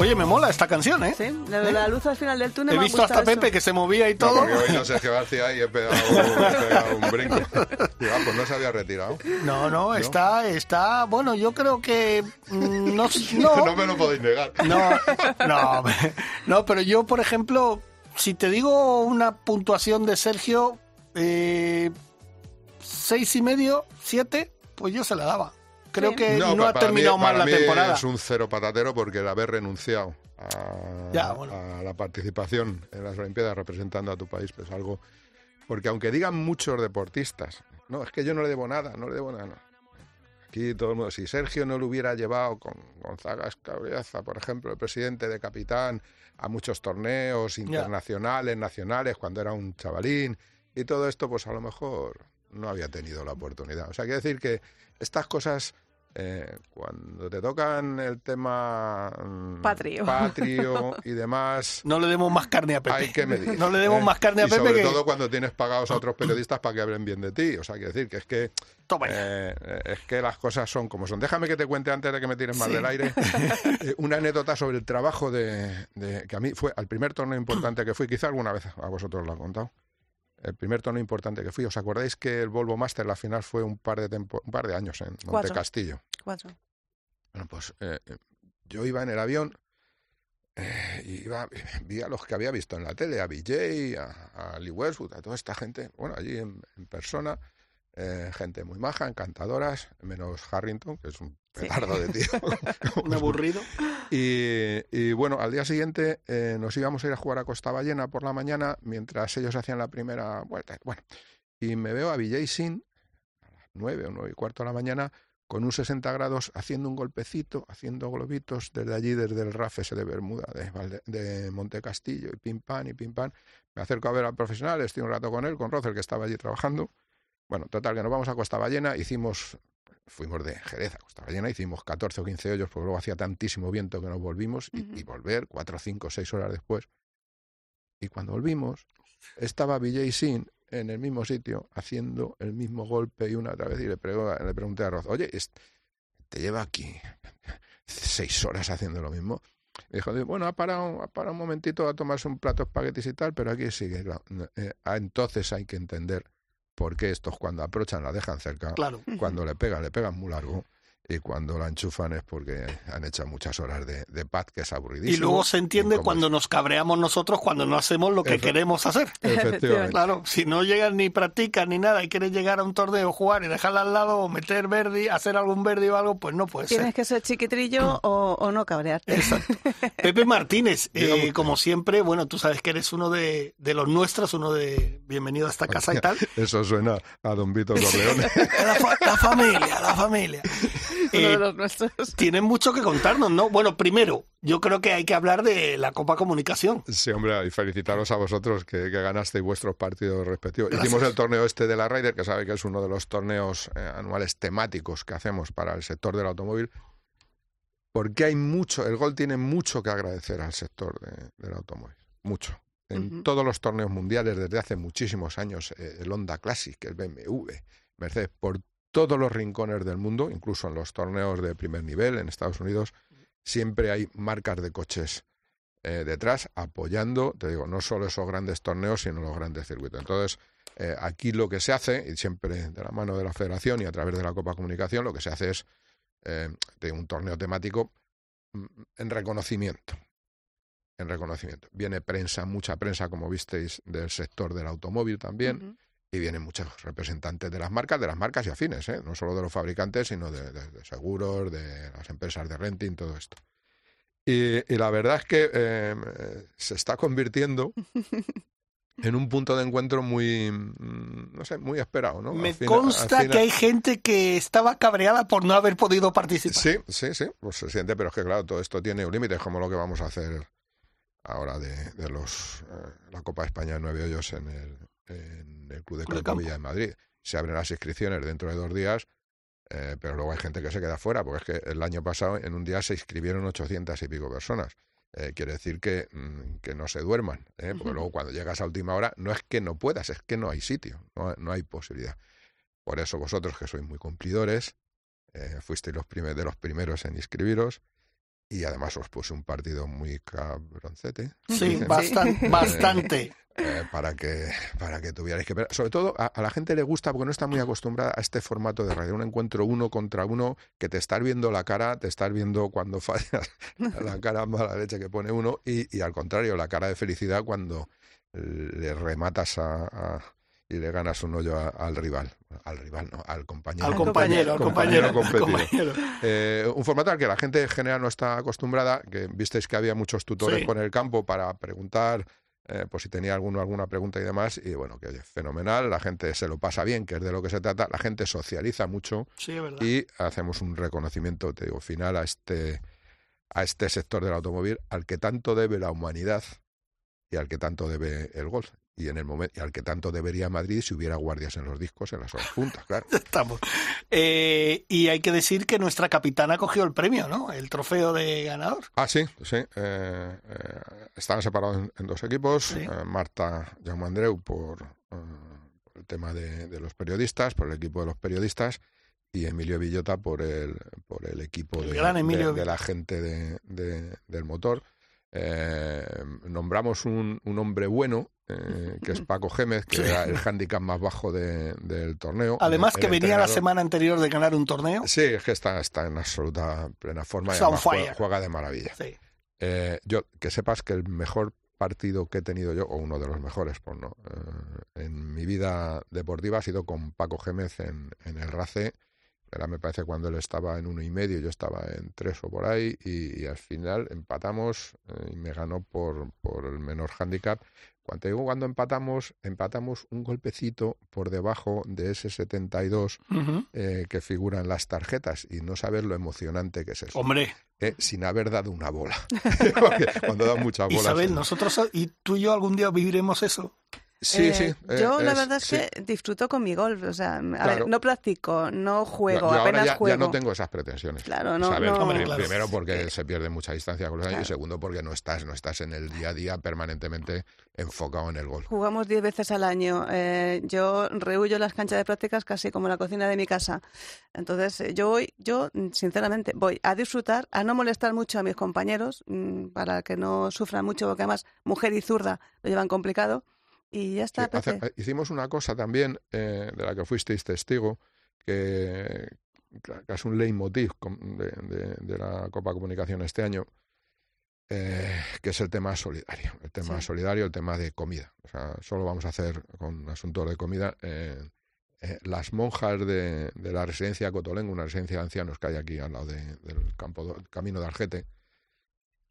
Oye, me mola esta canción, ¿eh? Sí, la, ¿Eh? la luz al final del túnel. He visto hasta Pepe que se movía y todo. No, hoy no Sergio García y he pegado, he pegado un brinco. Ya, pues no se había retirado. No, no, está, está, bueno, yo creo que mm, no, no, no me lo podéis negar. No, no, no, pero yo, por ejemplo, si te digo una puntuación de Sergio, eh, seis y medio, siete, pues yo se la daba creo que no, ha terminado mal la temporada. Es un cero patatero porque el haber renunciado a, la participación en las Olimpiadas representando a tu país, pues algo. Porque aunque digan muchos deportistas, no, es que yo no le debo nada, no le debo nada. Aquí todo el mundo, si Sergio no lo hubiera llevado con Gonzaga Escabriaza, por ejemplo, el presidente de capitán, a muchos torneos internacionales, nacionales, cuando era un chavalín, y todo esto, pues a lo mejor no había tenido la oportunidad. O sea, quiere decir que estas cosas, eh, cuando te tocan el tema mm, patrio. patrio y demás... No le demos más carne a Pepe. Hay que medir. No le demos ¿eh? más carne a y Pepe. Sobre todo cuando tienes pagados a otros periodistas para que hablen bien de ti. O sea, quiere decir que es que... Eh, es que las cosas son como son. Déjame que te cuente antes de que me tires mal del aire una anécdota sobre el trabajo de, de, que a mí fue al primer torneo importante que fui. Quizá alguna vez a vosotros lo han contado el primer torneo importante que fui. ¿Os acordáis que el Volvo Master, la final fue un par de, un par de años en Monte Castillo? Cuatro. Bueno, pues eh, eh, yo iba en el avión eh, y iba, vi a los que había visto en la tele, a BJ, a, a Lee Westwood, a toda esta gente, bueno, allí en persona, eh, gente muy maja, encantadoras, menos Harrington, que es un petardo de tío. un aburrido. Y, bueno, al día siguiente eh, nos íbamos a ir a jugar a Costa Ballena por la mañana mientras ellos hacían la primera vuelta. Bueno, y me veo a Vijay Sin a las nueve o nueve y cuarto de la mañana con un 60 grados haciendo un golpecito, haciendo globitos desde allí, desde el RAF ese de Bermuda, de, de Monte Castillo, y pim pam, y pim pam. Me acerco a ver al profesional, estoy un rato con él, con Rocer, que estaba allí trabajando, bueno, total, que nos vamos a Costa Ballena, hicimos, fuimos de Jerez a Costa Ballena, hicimos 14 o 15 hoyos, porque luego hacía tantísimo viento que nos volvimos, y, volver 4, 5, 6 horas después. Y cuando volvimos, estaba Vijay Sin en el mismo sitio, haciendo el mismo golpe y una otra vez, y le, le pregunté a Roz, oye, te lleva aquí seis horas haciendo lo mismo. Y dijo, bueno, ha parado, ha parado un momentito a tomarse un plato de espaguetis y tal, pero aquí sigue. Eh, ah, entonces hay que entender porque estos cuando aprovechan la dejan cerca, cuando le pegan, le pegan muy largo y cuando la enchufan es porque han hecho muchas horas de, de pad, que es aburridísimo. Y luego se entiende cuando nos cabreamos nosotros cuando no hacemos lo que queremos hacer. Efectivamente. Claro, si no llegan ni practican ni nada y quieres llegar a un torneo, jugar y dejarla al lado o meter verde, hacer algún verde o algo, pues no puede Tienes que ser chiquitrillo o, no cabrearte. Exacto. Pepe Martínez, eh, como siempre, bueno, tú sabes que eres uno de, de los nuestros, uno de bienvenido a esta casa y tal. Eso suena a Don Vito Corleone. la familia, la familia. Eh, tienen mucho que contarnos, ¿no? Bueno, primero, yo creo que hay que hablar de la Copa Comunicación. Sí, hombre, y felicitaros a vosotros que, ganasteis vuestros partidos respectivos. Hicimos el torneo este de la Ryder, que sabe que es uno de los torneos eh, anuales temáticos que hacemos para el sector del automóvil. porque hay mucho, el gol tiene mucho que agradecer al sector de, del automóvil, mucho. En todos los torneos mundiales desde hace muchísimos años, eh, el Honda Classic, el BMW, Mercedes, por todos los rincones del mundo, incluso en los torneos de primer nivel en Estados Unidos, siempre hay marcas de coches eh, detrás apoyando, te digo, no solo esos grandes torneos, sino los grandes circuitos. Entonces, eh, aquí lo que se hace, y siempre de la mano de la federación y a través de la Copa Comunicación, lo que se hace es eh, un torneo temático mm, en reconocimiento. En reconocimiento. Viene prensa, mucha prensa, como visteis, del sector del automóvil también. Y vienen muchos representantes de las marcas, de las marcas y afines, ¿eh? no solo de los fabricantes, sino de, de, seguros, de las empresas de renting, todo esto. Y, y la verdad es que eh, se está convirtiendo en un punto de encuentro muy, mm, no sé, muy esperado, ¿no? Me consta que hay gente que estaba cabreada por no haber podido participar. Sí, sí, sí, pues se siente, pero es que claro, todo esto tiene un límite, es como lo que vamos a hacer ahora de, de los eh, la Copa de España de Nueve Hoyos en el, en el Club de Campo Villa en Madrid. Se abren las inscripciones dentro de dos días, eh, pero luego hay gente que se queda fuera, porque es que el año pasado en un día se inscribieron 800 y pico personas. Eh, quiere decir que, mm, que, no se duerman, ¿eh? porque luego cuando llegas a última hora no es que no puedas, es que no hay sitio, no, no hay posibilidad. Por eso vosotros que sois muy cumplidores, eh, fuisteis los de los primeros en inscribiros y además os puse un partido muy cabroncete. Sí, bastante. bastante. Eh, para que para que tuvierais que ver. Sobre todo a, a, la gente le gusta porque no está muy acostumbrada a este formato de radio, un encuentro uno contra uno que te estás viendo la cara, te estás viendo cuando fallas la cara mala leche que pone uno y, y al contrario la cara de felicidad cuando le rematas a, a y le ganas un hoyo a, al rival. Al rival, no, al compañero. Al compañero, al compañero. compañero, compañero. Eh, un formato al que la gente en general no está acostumbrada, que visteis que había muchos tutores Sí. por el campo para preguntar, eh, por si tenía alguno alguna pregunta y demás, y bueno, que oye, fenomenal, la gente se lo pasa bien, que es de lo que se trata, la gente socializa mucho Sí, y hacemos un reconocimiento, te digo, final a este, a este sector del automóvil al que tanto debe la humanidad y al que tanto debe el golf. Y, en el momento, y al que tanto debería Madrid si hubiera guardias en los discos en las horas puntas, claro. Estamos. Eh, y hay que decir que nuestra capitana cogió el premio, ¿no? El trofeo de ganador. Ah, sí, sí. Eh, eh, estaban separados en, en dos equipos. Sí. Eh, Marta Jaume Andreu por, el tema de, de los periodistas, por el equipo de los periodistas, y Emilio Villota por el, por el equipo El de, gran de- de la gente de, de- del motor. Nombramos un, un hombre bueno, eh, que es Paco Gémez, que Sí. era el hándicap más bajo de- del torneo. Además El que venía la semana anterior de ganar un torneo. Sí, es que está, está en absoluta plena forma y además juega, juega de maravilla. Sí. Eh, yo, que sepas que el mejor partido que he tenido yo, o uno de los mejores, por no, eh, en mi vida deportiva ha sido con Paco Gémez en, en el RACE. Era, me parece, cuando él estaba en uno y medio, yo estaba en tres o por ahí, y, y al final empatamos eh, y me ganó por, por el menor handicap. Cuando digo cuando empatamos, empatamos un golpecito por debajo de ese 72 Ujú. eh, que figura en las tarjetas y no sabes lo emocionante que es eso Hombre, eh, sin haber dado una bola. Cuando dan muchas bolas. Isabel, eh, nosotros y tú y yo algún día viviremos eso. Sí, Eh, sí. eh, yo la es- verdad es sí. que disfruto con mi golf. O sea, a Claro. ver, no practico, no juego, yo, yo apenas ahora ya, juego. ya no tengo esas pretensiones. Claro, no, no. Hombre, claro. Primero porque se pierde mucha distancia con los años Claro. y segundo porque no estás, no estás en el día a día permanentemente enfocado en el gol. Jugamos 10 veces al año. Eh, yo rehuyo las canchas de prácticas casi como la cocina de mi casa. Entonces, eh, yo voy, yo mm, sinceramente voy a disfrutar, a no molestar mucho a mis compañeros, mm, para que no sufran mucho, porque además mujer y zurda lo llevan complicado. Y ya está. Sí, hace- Pepe. eh, hicimos una cosa también eh, de la que fuisteis testigo, que, que es un leitmotiv de, de- de la Copa Comunicación este año, eh, que es el tema solidario. El tema Sí. solidario, el tema de comida. O sea, solo vamos a hacer con asuntos de comida. eh, las monjas de, de la residencia Cotolengo, una residencia de ancianos que hay aquí al lado de- del campo camino de Argete,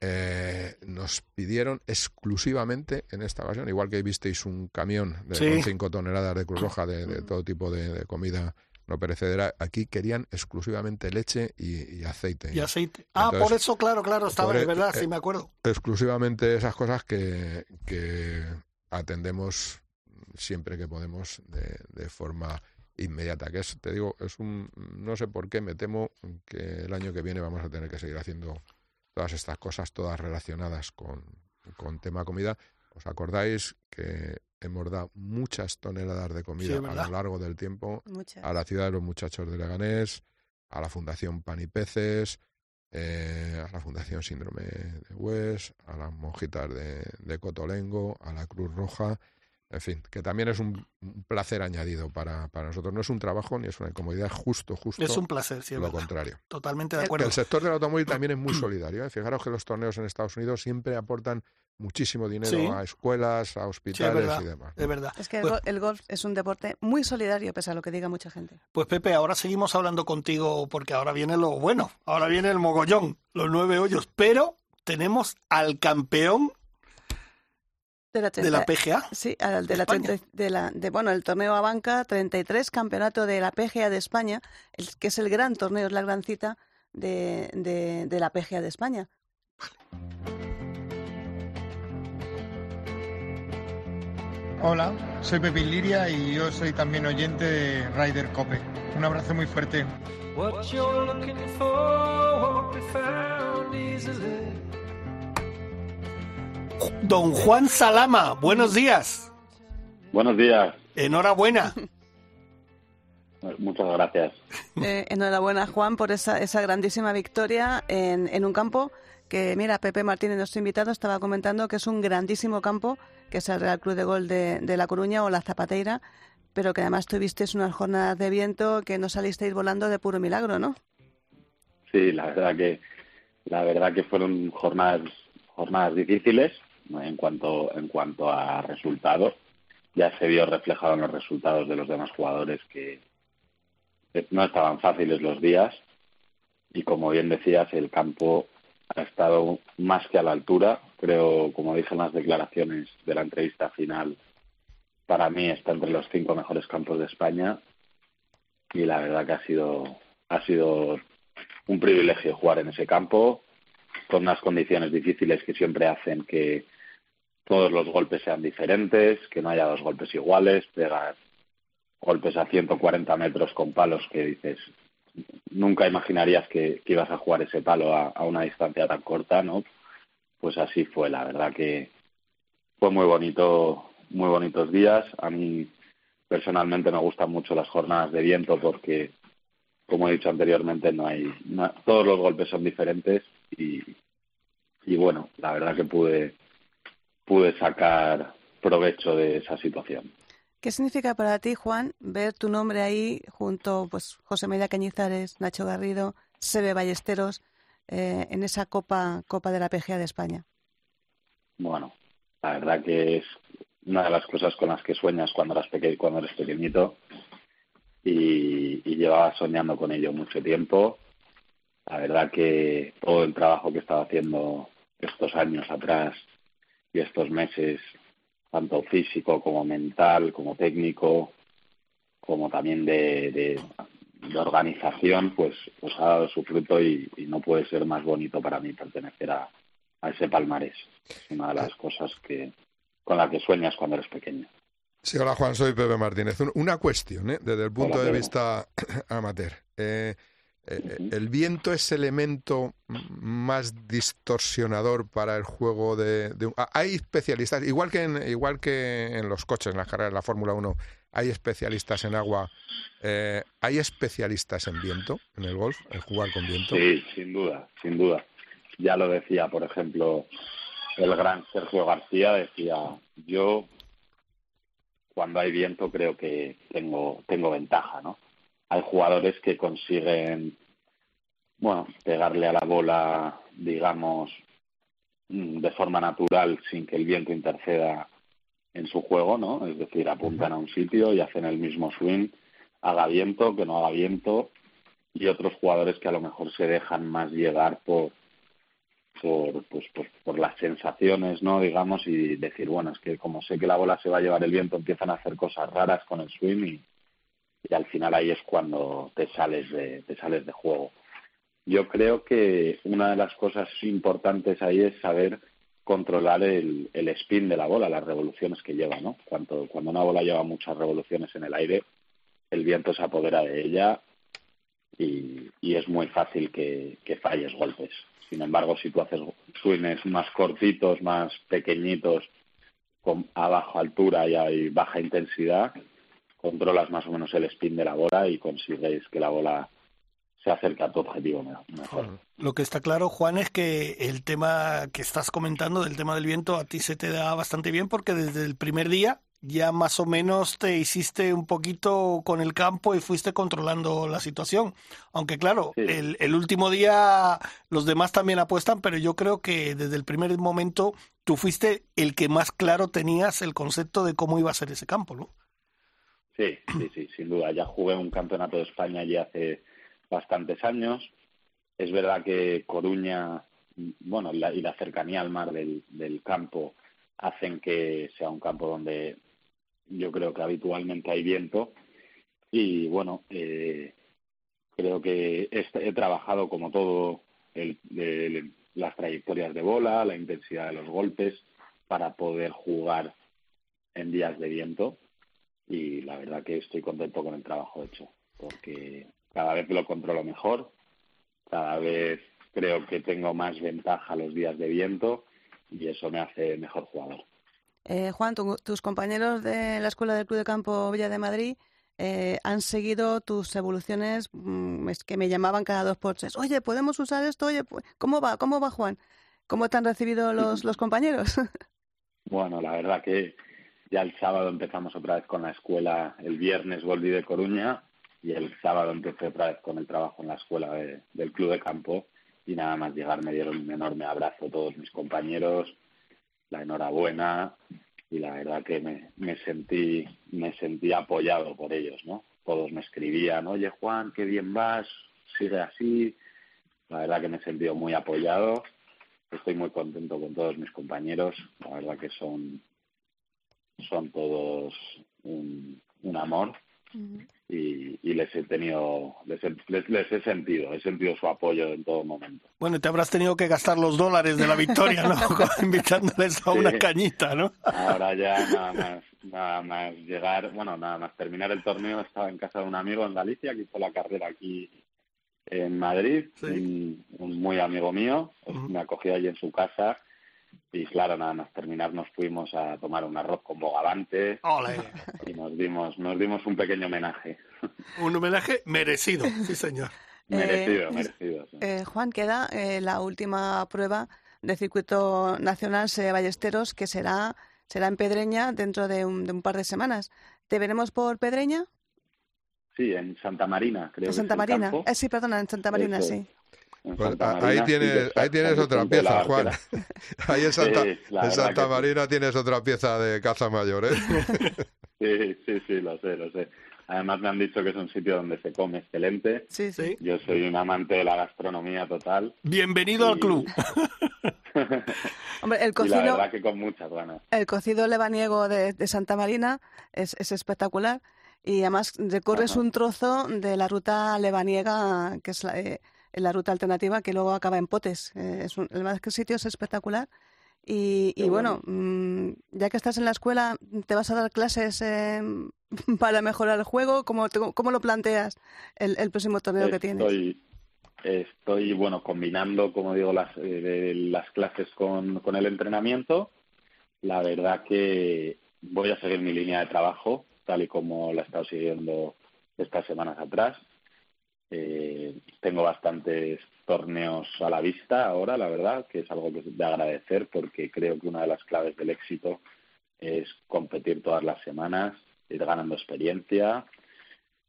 eh, nos pidieron exclusivamente en esta ocasión, igual que visteis un camión de Sí. con 5 toneladas de Cruz Roja de, de todo tipo de, de comida no perecedera, aquí querían exclusivamente leche y, y aceite. Y aceite. Ah, Entonces, por eso, claro, claro, estaba, es e- verdad, eh, sí me acuerdo. exclusivamente esas cosas que, que atendemos siempre que podemos de, de forma inmediata, que es, te digo, es un, no sé por qué, me temo que el año que viene vamos a tener que seguir haciendo todas estas cosas, todas relacionadas con, con tema comida. ¿Os acordáis que hemos dado muchas toneladas de comida a lo largo del tiempo a la ciudad de los muchachos de Leganés, a la Fundación Pan y Peces, eh, a la Fundación Síndrome de West, a las monjitas de, de Cotolengo, a la Cruz Roja, en fin, que también es un, placer añadido para, para, nosotros. No es un trabajo ni es una incomodidad, justo, justo. Es un placer, sí. Lo contrario. Totalmente de acuerdo. El, sector del automóvil también es muy solidario. ¿eh? Fijaros que los torneos en Estados Unidos siempre aportan muchísimo dinero a escuelas, a hospitales y demás. Es verdad. Es que pues el, golf es un deporte muy solidario, pese a lo que diga mucha gente. Pues Pepe, ahora seguimos hablando contigo porque ahora viene lo bueno, ahora viene el mogollón, los nueve hoyos, pero tenemos al campeón de la, PGA. Sí, de, la, de, la, de, bueno, el torneo a banca 33, campeonato de la PGA de España, el, que es el gran torneo, es la gran cita de, de la PGA de España. Hola, soy Pepe Liria y yo soy también oyente de Ryder Cope. Un abrazo muy fuerte. Don Juan Salama, buenos días. Buenos días. Enhorabuena. Muchas gracias. Eh, enhorabuena, Juan, por esa, esa grandísima victoria en, en un campo que, mira, Pepe Martínez, nuestro invitado, estaba comentando que es un grandísimo campo, que es el Real Club de Gol de, La Coruña o la Zapateira, pero que además tuvisteis unas jornadas de viento que no salisteis volando de puro milagro, ¿no? Sí, la verdad que la verdad que fueron jornadas jornadas difíciles en cuanto en cuanto a resultados. Ya se vio reflejado en los resultados de los demás jugadores que no estaban fáciles los días y como bien decías el campo ha estado más que a la altura. Creo, como dije en las declaraciones de la entrevista final, para mí está entre los cinco mejores campos de España y la verdad que ha sido ha sido un privilegio jugar en ese campo con unas condiciones difíciles que siempre hacen que todos los golpes sean diferentes, que no haya dos golpes iguales, pegar golpes a 140 metros con palos que dices, nunca imaginarías que, ibas a jugar ese palo a, una distancia tan corta, ¿no? Pues así fue, la verdad que fue muy bonito, muy bonitos días. A mí personalmente me gustan mucho las jornadas de viento porque, como he dicho anteriormente, no hay, todos los golpes son diferentes y, y bueno, la verdad que pude, pude sacar provecho de esa situación. ¿Qué significa para ti, Juan, ver tu nombre ahí junto pues José Media Cañizares, Nacho Garrido, Sebe Ballesteros eh, en esa Copa Copa de la PGA de España? Bueno, la verdad que es una de las cosas con las que sueñas cuando eras, peque cuando eres pequeñito y, y llevaba soñando con ello mucho tiempo. La verdad que todo el trabajo que he estado haciendo estos años atrás y estos meses tanto físico como mental, como técnico, como también de, de, organización, pues, pues ha dado su fruto y, no puede ser más bonito para mí pertenecer a, a ese palmarés. Es una de las cosas que con la que sueñas cuando eres pequeño. Sí, hola Juan, soy Pepe Martínez. Una cuestión, ¿eh? desde el punto de vista amateur. Eh, ¿El viento es elemento más distorsionador para el juego de, ah, Hay especialistas, igual que, en, igual que en los coches, en las carreras de la Fórmula 1, hay especialistas en agua, eh, ¿hay especialistas en viento, en el golf, en jugar con viento? Sí, sin duda, sin duda. Ya lo decía, por ejemplo, el gran Sergio García, decía, yo cuando hay viento creo que tengo, tengo ventaja, ¿no? Hay jugadores que consiguen, bueno, pegarle a la bola, digamos, mm, de forma natural sin que el viento interceda en su juego, ¿no? Es decir, apuntan a un sitio y hacen el mismo swing, haga viento, que no haga viento, y otros jugadores que a lo mejor se dejan más llegar por por, pues, pues, por las sensaciones, ¿no? Digamos, y decir, bueno, es que como sé que la bola se va a llevar el viento, empiezan a hacer cosas raras con el swing y, y al final ahí es cuando te sales de, te sales de juego. Yo creo que una de las cosas importantes ahí es saber controlar el, el spin de la bola, las revoluciones que lleva, ¿no? Cuando, cuando una bola lleva muchas revoluciones en el aire, el viento se apodera de ella y, es muy fácil que, falles golpes. Sin embargo, si tú haces swings más cortitos, más pequeñitos, con, a baja altura y a baja intensidad, controlas más o menos el spin de la bola y consigues que la bola se acerque a tu objetivo mejor. Lo que está claro, Juan, es que el tema que estás comentando del tema del viento a ti se te da bastante bien porque desde el primer día ya más o menos te hiciste un poquito con el campo y fuiste controlando la situación. Aunque claro, el, el, último día los demás también apuestan, pero yo creo que desde el primer momento tú fuiste el que más claro tenías el concepto de cómo iba a ser ese campo, ¿no? Sí, sí, sí, sin duda. Ya jugué un campeonato de España ya hace bastantes años. Es verdad que Coruña, bueno, y la cercanía al mar del, del campo hacen que sea un campo donde yo creo que habitualmente hay viento y bueno, eh, creo que he, trabajado como todo las trayectorias de bola, la intensidad de los golpes para poder jugar en días de viento y la verdad que estoy contento con el trabajo hecho porque cada vez lo controlo mejor, cada vez creo que tengo más ventaja los días de viento y eso me hace mejor jugador. Eh, Juan, tus compañeros de la Escuela del Club de Campo Villa de Madrid eh, han seguido tus evoluciones mm, es que me llamaban cada dos por tres. Oye, ¿podemos usar esto? Oye, ¿cómo va? ¿Cómo va, Juan? ¿Cómo te han recibido los, los compañeros? bueno, la verdad que ya el sábado empezamos otra vez con la escuela. El viernes volví de Coruña y el sábado empecé otra vez con el trabajo en la escuela del Club de Campo. Y nada más llegar me dieron un enorme abrazo todos mis compañeros, la enhorabuena y la verdad que me, me sentí me sentí apoyado por ellos, ¿no? Todos me escribían, oye Juan, qué bien vas, sigue así. La verdad que me he sentido muy apoyado. Estoy muy contento con todos mis compañeros. La verdad que son son todos un, un amor. Y, les he tenido, les he, les, he sentido, he sentido su apoyo en todo momento. Bueno, te habrás tenido que gastar los dólares de la victoria, ¿no? Invitándoles a una cañita, ¿no? Ahora ya nada más, nada más llegar, bueno, nada más terminar el torneo, estaba en casa de un amigo en Galicia que hizo la carrera aquí en Madrid, un, muy amigo mío, me acogió allí en su casa y claro, nada más terminar nos fuimos a tomar un arroz con bogavante y nos dimos, nos dimos un pequeño homenaje. Un homenaje merecido, sí señor. merecido, eh, merecido. Eh, Juan, queda eh, la última prueba del circuito nacional de Ballesteros que será, será en Pedreña dentro de un, de un par de semanas. ¿Te veremos por Pedreña? Sí, en Santa Marina, creo. En Santa Marina, sí, perdona, en Santa Marina, sí. Pues, ahí tienes, ahí tienes otra pieza, Juan. Ahí en Santa, en Santa Marina tienes otra pieza de caza mayor, ¿eh? Sí, sí, sí, lo sé, lo sé. Además me han dicho que es un sitio donde se come excelente. Sí, sí. Yo soy un amante de la gastronomía total. Bienvenido al club. Hombre, el cocido... la verdad que con muchas ganas. El cocido lebaniego de, Santa Marina es, es espectacular y además recorres un trozo de la ruta lebaniega que es la... Eh, en la ruta alternativa que luego acaba en Potes. Eh, es un, el más que sitio es espectacular. Y, bueno, mm, ya que estás en la escuela, ¿te vas a dar clases eh, para mejorar el juego? ¿Cómo, cómo lo planteas el, el próximo torneo que tienes? Estoy, bueno, combinando, como digo, las, eh, las clases con, con el entrenamiento. La verdad que voy a seguir mi línea de trabajo, tal y como la he estado siguiendo estas semanas atrás. Eh, tengo bastantes torneos a la vista ahora, la verdad, que es algo que de agradecer porque creo que una de las claves del éxito es competir todas las semanas, ir ganando experiencia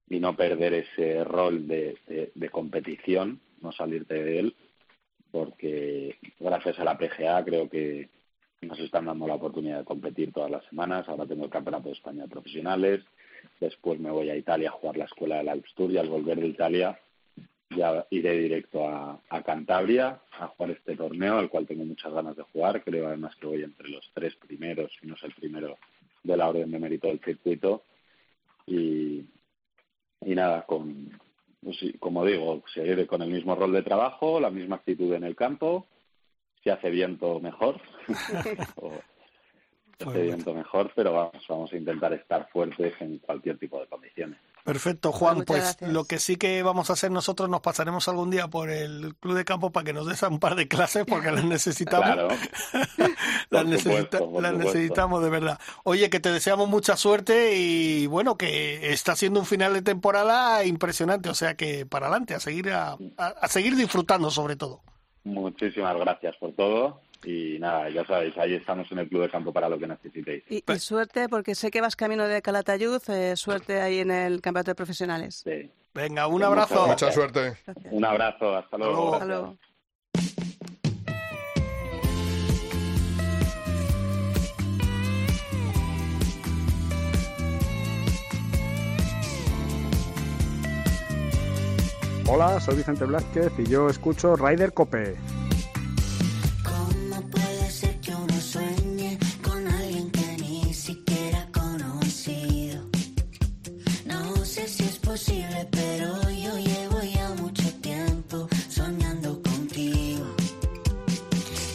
y no perder ese rol de, competición, no salirte de él, porque gracias a la PGA creo que nos están dando la oportunidad de competir todas las semanas. Ahora tengo el Campeonato de España de Profesionales, Después me voy a Italia a jugar la escuela del Alps Tour y al volver de Italia ya iré directo a, Cantabria a jugar este torneo, al cual tengo muchas ganas de jugar. Creo además que voy entre los tres primeros, si no es el primero de la orden de mérito del circuito. Y, y nada, con, pues como digo, seguiré con el mismo rol de trabajo, la misma actitud en el campo. Si hace viento, mejor. viento mejor, pero vamos, vamos a intentar estar fuertes en cualquier tipo de condiciones. Perfecto, Juan. Muchas Pues gracias. lo que sí que vamos a hacer nosotros, nos pasaremos algún día por el club de campo para que nos des un par de clases porque las necesitamos. Claro. las, necesita- supuesto, necesitamos de verdad. Oye, que te deseamos mucha suerte y bueno, que está siendo un final de temporada impresionante. O sea que para adelante, a seguir, a, a- a seguir disfrutando sobre todo. Muchísimas gracias por todo. Y nada, ya sabéis, ahí estamos en el Club de Campo para lo que necesitéis. Y, y Pues suerte, porque sé que vas camino de Calatayud, eh, suerte ahí en el campeonato de profesionales. Sí. Venga, un abrazo. Mucha suerte. Gracias. Un abrazo, hasta luego. luego. Hasta luego. Hola, soy Vicente Blázquez y yo escucho Rider Cope.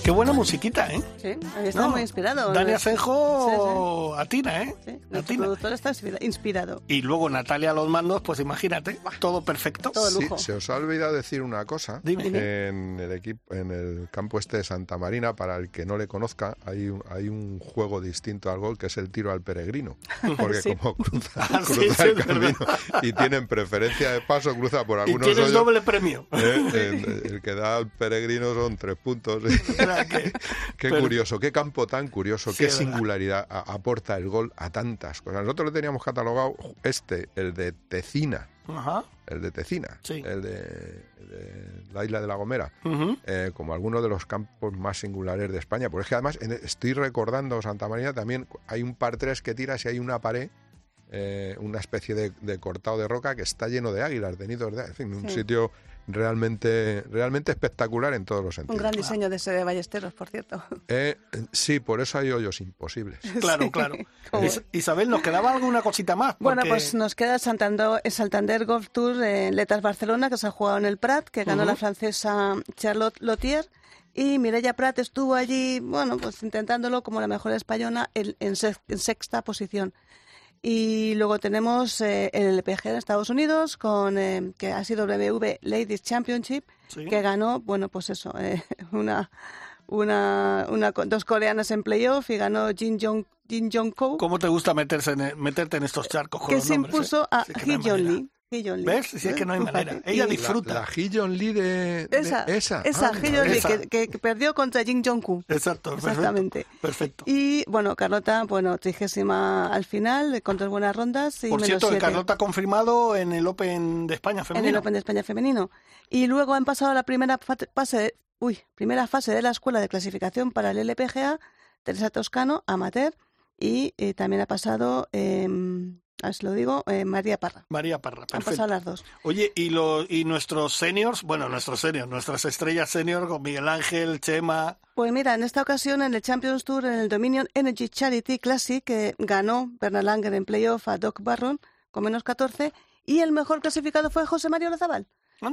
Qué buena musiquita, ¿eh? Sí, está No, muy inspirado. Dani Sí, Asenjo atina, ¿eh? sí. Atina. productor está inspira- inspirado. Y luego Natalia a los mandos, pues imagínate, todo perfecto. Todo Sí, lujo. se os ha olvidado decir una cosa. Dime. En el equipo, en el campo este de Santa Marina, para el que no le conozca, hay un, hay un juego distinto al gol que es el tiro al peregrino. Porque Sí. como cruza, Ah, sí, cruza sí, el camino y tienen preferencia de paso, cruza por Y algunos tienes hoyos, doble premio. ¿eh? el, el que da al peregrino son tres puntos. Que- Qué Pero- curioso, qué campo tan curioso, Sí, qué singularidad a- aporta el gol a tantas cosas. Nosotros lo teníamos catalogado este, el de Tecina, Ajá. el de Tecina, Sí. el, de, el de la isla de La Gomera, eh, como alguno de los campos más singulares de España. Porque es que además estoy recordando Santa María también, hay un par tres que tiras y hay una pared, eh, una especie de, de cortado de roca que está lleno de águilas, de nidos de en fin, un Sí. sitio realmente, realmente espectacular en todos los Un sentidos. gran diseño de ese de Ballesteros, por cierto. Eh, sí, por eso hay hoyos imposibles. Claro, Sí. claro. Is- Isabel, ¿nos quedaba alguna cosita más? Bueno, pues nos queda el Santander, el Santander Golf Tour en Letas Barcelona, que se ha jugado en el Prat, que ganó la francesa Charlotte Lotier. Y Mireia Prat estuvo allí, bueno, pues intentándolo como la mejor española en, en sex- en sexta posición. Y luego tenemos eh, el LPG en Estados Unidos, con eh, que ha sido WV Ladies Championship, Sí. que ganó, bueno, pues eso, eh, una, una, una, dos coreanas en playoff y ganó Jin Jong, Jin Jong Ko, ¿Cómo te gusta meterse en- meterte en estos charcos con que los se nombres, impuso eh? a Sí, Hee Jong. Lee. ¿Ves? Si es que no hay manera. Ella Y- disfruta. La, la Lee de, de- Esa, esa. esa, Jong Lee, esa. que, que- que perdió contra Jin Jong-ku. Exacto, perfecto. Exactamente. Perfecto. Y bueno, Carlota, bueno, trigésima al final, con tres buenas rondas. Y Por menos cierto, el siete Carlota ha confirmado en el Open de España en femenino. el Open de España femenino. Y luego han pasado a la primera fa- fase, uy, primera fase de la escuela de clasificación para el LPGA, Teresa Toscano, amateur, y eh, también ha pasado, eh, a ver si lo digo, eh, María Parra. María Parra, Han perfecto. pasado las dos. Oye, y, los y nuestros seniors, bueno, nuestros seniors, nuestras estrellas senior con Miguel Ángel, Chema, Pues mira, en esta ocasión en el Champions Tour, en el Dominion Energy Charity Classic, que ganó Bernard Langer en playoff a Doc Barron con menos 14, y el mejor clasificado fue José María Lozabal,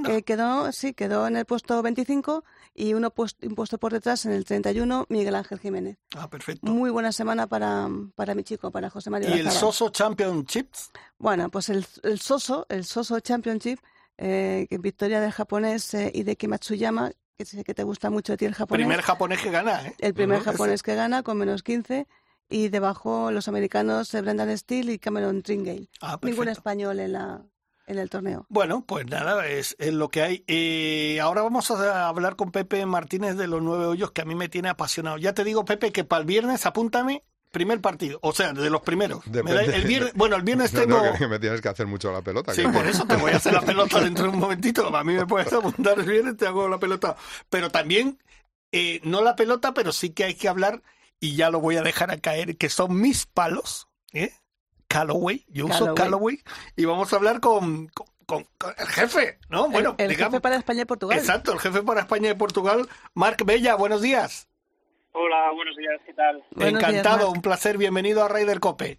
que quedó, sí, quedó en el puesto 25 y uno pues- un puesto por detrás en el 31, Miguel Ángel Jiménez. Ah, perfecto. Muy buena semana para, para mi chico, para José María ¿Y el. Soso Championships? Bueno, pues el, el Soso, el Soso Championship, eh, victoria del japonés eh, Hideki Matsuyama, que sé que te gusta mucho a ti el japonés. Primer japonés que gana, ¿eh? El primer japonés que gana con menos 15 y debajo los americanos eh, Brendan Steele y Cameron Tringale. Ah, Ningún español en, la, en el torneo. Bueno, pues nada, es, es lo que hay. Eh, ahora vamos a hablar con Pepe Martínez de los nueve hoyos, que a mí me tiene apasionado. Ya te digo, Pepe, que para el viernes apúntame primer partido, o sea, de los primeros. Da- el viernes, bueno, el viernes No, tengo... no, que, que me tienes que hacer mucho la pelota. Sí, que- por eso te voy a hacer la pelota dentro de un momentito. A mí me puedes apuntar el viernes, te hago la pelota. Pero también, eh, no la pelota, pero sí que hay que hablar, y ya lo voy a dejar a caer, que son mis palos, ¿eh? Callaway, yo uso Callaway. Callaway, y vamos a hablar con, con, con- con el jefe, ¿no? Bueno, el el digamos- jefe para España y Portugal. Exacto, el jefe para España y Portugal, Marc Bella, buenos días. Hola, buenos días, ¿qué tal? Buenos Encantado, un placer, bienvenido a Raider Cope.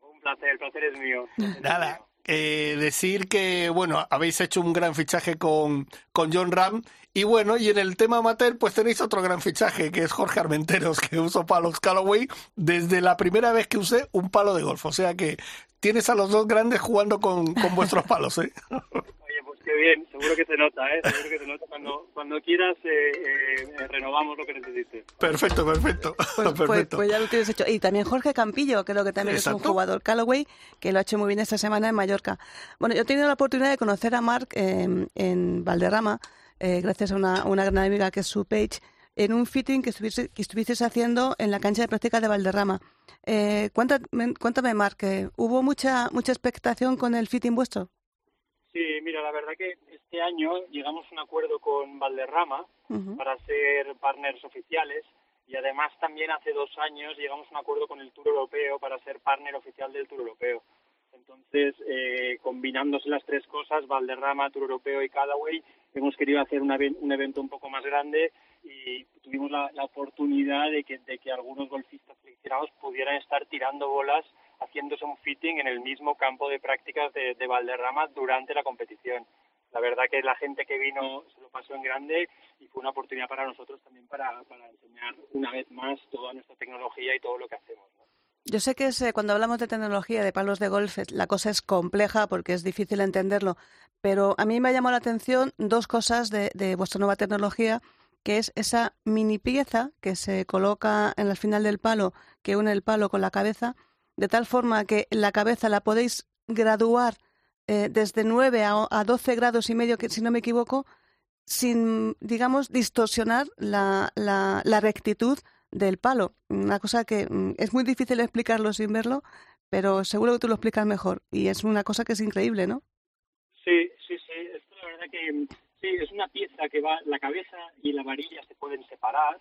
Un placer, el placer es mío. Nada, eh, decir que, bueno, habéis hecho un gran fichaje con, con John Ram Y bueno, y en el tema amateur, pues tenéis otro gran fichaje, que es Jorge Armenteros, que uso palos Callaway desde la primera vez que usé un palo de golf. O sea que tienes a los dos grandes jugando con, con vuestros palos, ¿eh? Oye, pues qué bien, seguro que se nota, ¿eh? Seguro que se nota. Cuando, cuando quieras, eh, eh, renovamos lo que necesites. Perfecto, perfecto. Pues, pues- perfecto. pues ya lo tienes hecho. Y también Jorge Campillo, creo que también es un jugador Callaway, que lo ha hecho muy bien esta semana en Mallorca. Bueno, yo he tenido la oportunidad de conocer a Mark eh, en Valderrama, eh, gracias a una, una gran amiga que es su page, en un fitting que, estuviese, que estuvieses haciendo en la cancha de práctica de Valderrama. Eh, cuéntame, cuéntame, Mark, eh, ¿hubo mucha, mucha expectación con el fitting vuestro? Sí, mira, la verdad que este año llegamos a un acuerdo con Valderrama Ujú. para ser partners oficiales y además también hace dos años llegamos a un acuerdo con el Tour Europeo para ser partner oficial del Tour Europeo. Entonces, eh, combinándose las tres cosas, Valderrama, Tour Europeo y Callaway, hemos querido hacer un, aven- un evento un poco más grande y tuvimos la, la oportunidad de que, de que algunos golfistas seleccionados pudieran estar tirando bolas, haciéndose un fitting en el mismo campo de prácticas de, de Valderrama durante la competición. La verdad que la gente que vino se lo pasó en grande y fue una oportunidad para nosotros también para, para enseñar una vez más toda nuestra tecnología y todo lo que hacemos. Yo sé que es, eh, cuando hablamos de tecnología, de palos de golf, la cosa es compleja porque es difícil entenderlo, pero a mí me llamado la atención dos cosas de, de vuestra nueva tecnología, que es esa mini pieza que se coloca en el final del palo, que une el palo con la cabeza, de tal forma que la cabeza la podéis graduar eh, desde 9 a, a 12 grados y medio, que si no me equivoco, sin, digamos, distorsionar la rectitud del palo. Una cosa que mm, es muy difícil explicarlo sin verlo, pero seguro que tú lo explicas mejor. Y es una cosa que es increíble, ¿no? Sí, sí, sí. Esto la verdad que mm, sí, es una pieza que va, la cabeza y la varilla se pueden separar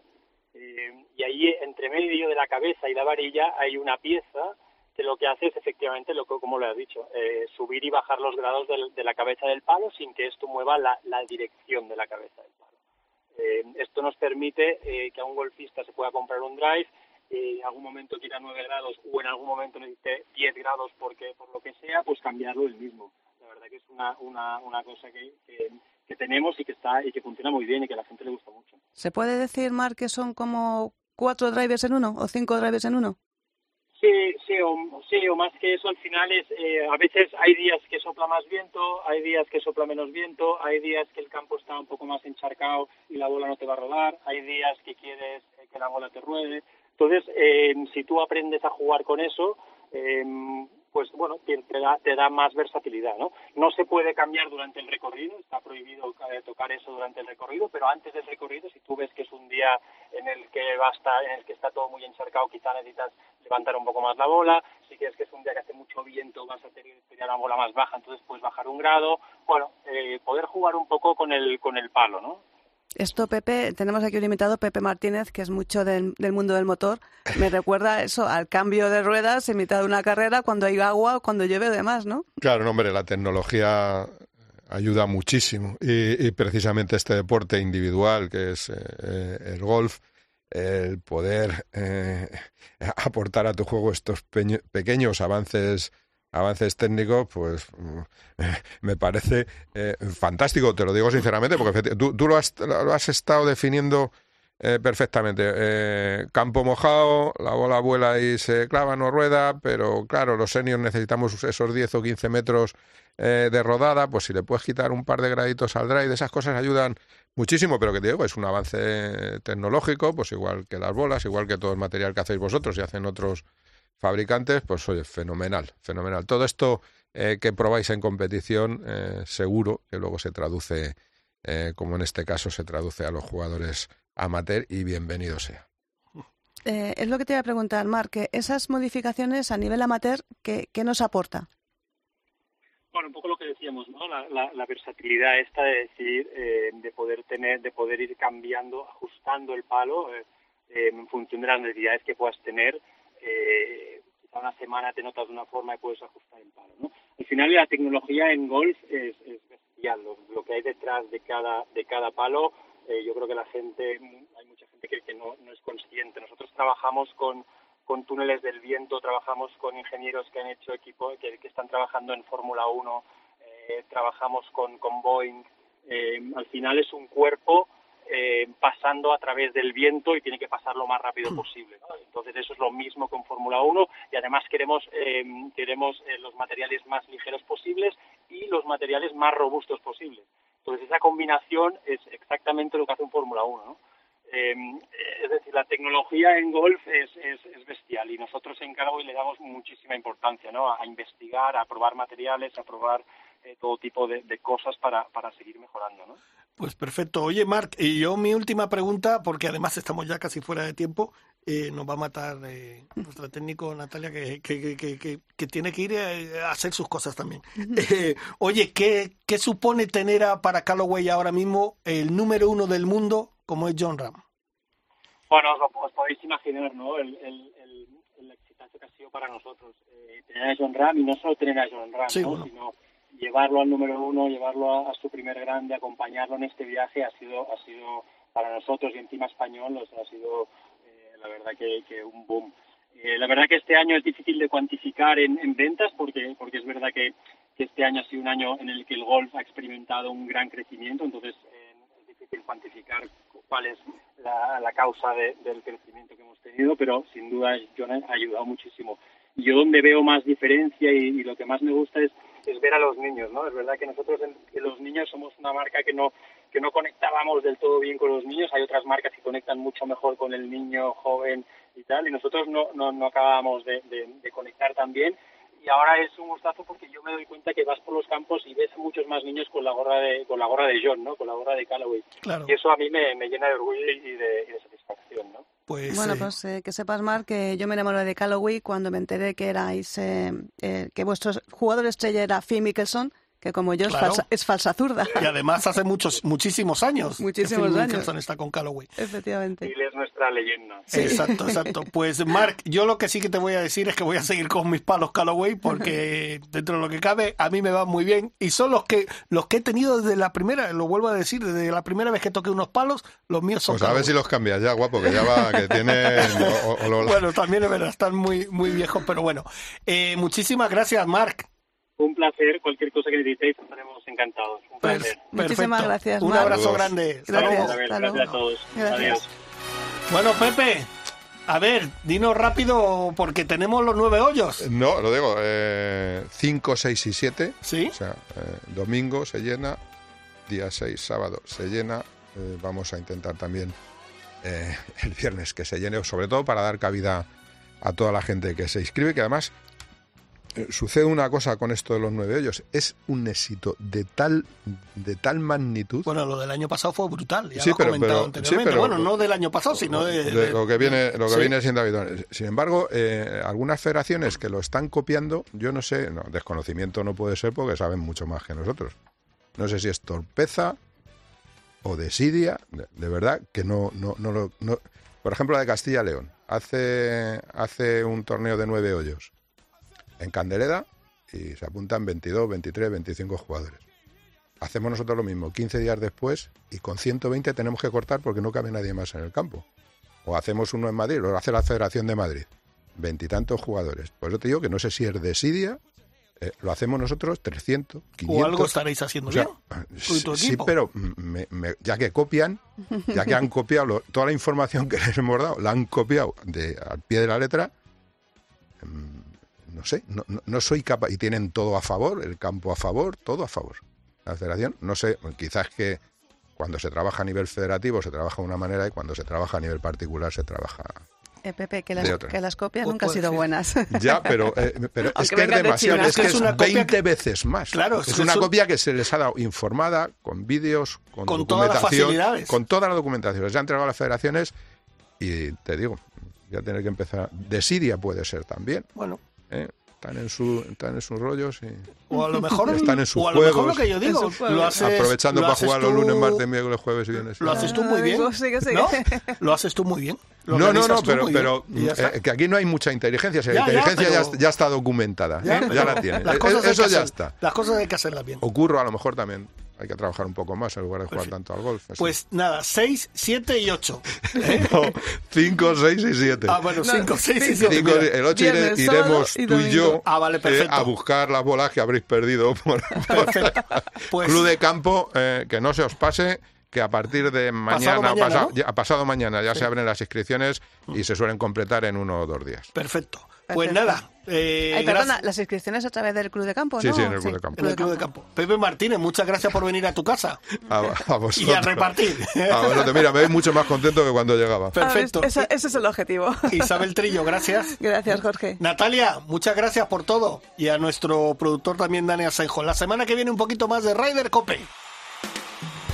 eh, y ahí entre medio de la cabeza y la varilla hay una pieza que lo que hace es efectivamente, lo que, como lo has dicho, eh, subir y bajar los grados de la cabeza del palo sin que esto mueva la, la dirección de la cabeza del palo. Eh, esto nos permite eh, que a un golfista se pueda comprar un drive, eh, en algún momento quiera 9 grados o en algún momento necesite 10 grados porque por lo que sea, pues cambiarlo el mismo. La verdad que es una, una, una cosa que, que, tenemos y que está y que funciona muy bien y que a la gente le gusta mucho. ¿Se puede decir, Mark, que son como cuatro drivers en uno o cinco drivers en uno? Sí, sí, o, sí, o más que eso, al final es, eh, a veces hay días que sopla más viento, hay días que sopla menos viento, hay días que el campo está un poco más encharcado y la bola no te va a rodar, hay días que quieres eh, que la bola te ruede. Entonces, eh, si tú aprendes a jugar con eso, eh, pues bueno, te, da, te da más versatilidad, ¿no? No se puede cambiar durante el recorrido, está prohibido eh, tocar eso durante el recorrido, pero antes del recorrido, si tú ves que es un día en el que va a en el que está todo muy encharcado, quizá necesitas levantar un poco más la bola, si quieres que es un día que hace mucho viento, vas a tener tener la bola más baja, entonces puedes bajar un grado, bueno, eh, poder jugar un poco con el, con el palo, ¿no? Esto, Pepe, tenemos aquí un invitado, Pepe Martínez, que es mucho del, mundo del motor. Me recuerda eso, al cambio de ruedas en mitad de una carrera, cuando hay agua, cuando llueve, demás, ¿no? Claro, no, hombre, la tecnología ayuda muchísimo y, precisamente este deporte individual que es eh, el golf, el poder eh, aportar a tu juego estos pequeños avances avances técnicos, pues mm, me parece eh, fantástico, te lo digo sinceramente, porque tú lo, has, lo has estado definiendo eh, perfectamente. Eh, campo mojado, la bola vuela y se clava, no rueda, pero claro, los seniors necesitamos esos 10 o 15 metros eh, de rodada, pues si le puedes quitar un par de graditos al drive, esas cosas ayudan muchísimo, pero que te digo, es un avance tecnológico, pues igual que las bolas, igual que todo el material que hacéis vosotros y hacen otros fabricantes, pues oye, fenomenal, fenomenal. Todo esto eh, que probáis en competición, eh, seguro que luego se traduce, eh, como en este caso se traduce a los jugadores amateur y bienvenido sea. Eh, es lo que te iba a preguntar, Marc, que esas modificaciones a nivel amateur, ¿qué, qué nos aporta? Bueno, un poco lo que decíamos, ¿no? La, la, la versatilidad esta de decir, eh, de poder tener, de poder ir cambiando, ajustando el palo eh, eh, en función de las necesidades que puedas tener. Eh, quizá una semana te notas de una forma y puedes ajustar el palo, ¿no? Al final la tecnología en golf es, es bestial, lo, que hay detrás de cada de cada palo. eh, yo creo que la gente, hay mucha gente que, que no, no es consciente. Nosotros trabajamos con con túneles del viento, trabajamos con ingenieros que han hecho equipo, que, que están trabajando en Fórmula 1, eh, trabajamos con, con Boeing, Eh, al final es un cuerpo eh, pasando a través del viento y tiene que pasar lo más rápido posible. ¿no? Entonces eso es lo mismo en Fórmula 1 y además queremos, eh, queremos eh, los materiales más ligeros posibles y los materiales más robustos posibles. Entonces esa combinación es exactamente lo que hace un Fórmula 1. ¿no? Eh, es decir, la tecnología en golf es, es, es bestial y nosotros en Callaway le damos muchísima importancia ¿no? a, a investigar, a probar materiales, a probar eh, todo tipo de, de cosas para, para seguir mejorando. ¿no? Pues perfecto. Oye, Marc, y yo mi última pregunta, porque además estamos ya casi fuera de tiempo, eh, nos va a matar eh, nuestra técnico Natalia, que, que, que, que, que tiene que ir eh, a hacer sus cosas también. Eh, oye, ¿qué, ¿qué supone tener a, para Callaway ahora mismo el número uno del mundo como es John Ram? Bueno, os, lo- os podéis imaginar, ¿no? El, el, el, el exitazo que ha sido para nosotros. Eh, tener a John Ram y no solo tener a John Ram, Sí, ¿no? bueno. Sino llevarlo al número uno, llevarlo a, su primer grande, acompañarlo en este viaje ha sido, ha sido para nosotros y encima español, o ha sido eh, la verdad que, un boom. Eh, la verdad que este año es difícil de cuantificar en, en ventas porque, porque es verdad que, este año ha sido un año en el que el golf ha experimentado un gran crecimiento, entonces eh, es difícil cuantificar cuál es la, causa de- del crecimiento que hemos tenido, pero sin duda John ha ayudado muchísimo. Yo donde veo más diferencia y lo que más me gusta es, es ver a los niños, ¿no? Es verdad que nosotros en- que los niños somos una marca que no que no conectábamos del todo bien con los niños, hay otras marcas que conectan mucho mejor con el niño joven y tal, y nosotros no, no, no acabábamos de, de- de conectar tan bien y ahora es un gustazo porque yo me doy cuenta que vas por los campos y ves a muchos más niños con la gorra de con la gorra de John, ¿no? Con la gorra de Callaway. Claro. Y eso a mí me, me llena de orgullo y de, y de satisfacción, ¿no? Pues, Bueno, eh, pues eh, que sepas, Marc, que yo me enamoré de Callaway cuando me enteré que erais, eh, eh, que vuestro jugador estrella era Phil Mickelson, que como yo es, Claro. falsa, es falsa zurda. y además hace muchos, muchísimos años. que Muchísimos años. Está con Callaway. Efectivamente. Él es nuestra leyenda. Exacto, exacto. Pues Marc, yo lo que sí que te voy a decir es que voy a seguir con mis palos Callaway porque dentro de lo que cabe a mí me va muy bien y son los que los que he tenido desde la primera, lo vuelvo a decir, desde la primera vez que toqué unos palos, los míos son Pues a ver si los cambias ya, guapo, que ya va, que tiene... o- o- Bueno, también es verdad, están muy muy viejos, pero bueno. Eh, muchísimas gracias, Marc. Un placer, cualquier cosa que necesitéis estaremos encantados. Un placer. Muchísimas gracias, Un abrazo grande. Hasta Gracias. luego. Gracias a todos. Gracias. Adiós. Bueno, Pepe, a ver, dinos rápido porque tenemos los nueve hoyos. No, lo digo, 5, 6 y 7. ¿Sí? O sea, eh, domingo se llena, día 6, sábado se llena. eh, vamos a intentar también eh, el viernes que se llene, sobre todo para dar cabida a toda la gente que se inscribe, que además eh, sucede una cosa con esto de los nueve hoyos, es un éxito de tal, de tal magnitud. Bueno, lo del año pasado fue brutal, ya Sí, lo pero- comentado pero- anteriormente. sí, pero- bueno, no del año pasado, sino de, de de- lo que viene lo que Sí. viene siendo habitual. Sin embargo, eh, algunas federaciones que lo están copiando, yo no sé, no, desconocimiento no puede ser porque saben mucho más que nosotros. No sé si es torpeza o desidia, de, de verdad que no no no lo no- por ejemplo, la de Castilla y León hace hace un torneo de nueve hoyos en Candeleda y se apuntan 22, 23, 25 jugadores. Hacemos nosotros lo mismo, 15 días después, y con 120 tenemos que cortar porque no cabe nadie más en el campo. O hacemos uno en Madrid, lo hace la Federación de Madrid. Veintitantos jugadores. Por eso te digo que no sé si es desidia, eh, lo hacemos nosotros 300, 500. o algo estaréis haciendo O sea, bien. sí, tu sí, pero me- me- ya que copian, ya que han copiado lo- toda la información que les hemos dado, la han copiado de, al pie de la letra, mm, no sé, no, no- soy capaz. Y tienen todo a favor, el campo a favor, todo a favor. La federación, no sé, quizás que cuando se trabaja a nivel federativo se trabaja de una manera y cuando se trabaja a nivel particular se trabaja Eh, Pepe, que De las, otra. que las copias nunca han sido ser. buenas. Ya, pero, eh, pero es que es de demasiado, es que Es una copia 20 que- veces más. Claro, es es una un- copia que se les ha dado informada, con vídeos, con, Con todas las documentación, facilidades. con toda la documentación. Les ha entregado a las federaciones y te digo, ya tener que empezar. De Siria puede ser también. Bueno, ¿eh? Están en su, están en sus rollos y o a lo mejor Están en sus o a lo mejor juegos. lo que yo digo, juegos. lo haces, aprovechando lo para jugar los lunes, martes, miércoles, jueves y viernes. Lo haces tú muy bien. ¿no? Lo haces tú muy bien. Lo No, no, no, pero, pero ya eh, que aquí no hay mucha inteligencia. Si la Ya, ya, inteligencia ya, pero- ya está documentada. Ya, ¿eh? ya la tiene. las Eh, cosas hay Eso que ya hacer- está. Las cosas hay que hacerlas bien. Ocurro a lo mejor también hay que trabajar un poco más en lugar de jugar tanto al golf. así. Pues nada, 6, 7 y 8. 5, 6 y 7. Ah, bueno, 5, 6 y 7. el 8 Viernes, iremos y tú y yo. Ah, vale, eh, a buscar las bolas que habréis perdido por Pues- Club de Campo, eh, que no se os pase que a partir de mañana, mañana, pasa- ¿no? ya- pasado mañana ya Sí. se abren las inscripciones y se suelen completar en uno o dos días. Perfecto. Pues Perfecto. nada, eh, Ay, perdona, las inscripciones a través del Club de Campo, Sí, ¿no? sí, en el Club de Campo. en el Club de Campo. Pepe Martínez, muchas gracias por venir a tu casa. A, a vosotros. Y a repartir. A vosotros. Mira, me veis mucho más contento que cuando llegaba. Perfecto. Ah, ese, ese es el objetivo. Isabel Trillo, gracias. Gracias, Jorge. Natalia, muchas gracias por todo. Y a nuestro productor también, Dani Asenjo. La semana que viene un poquito más de Ryder Cope.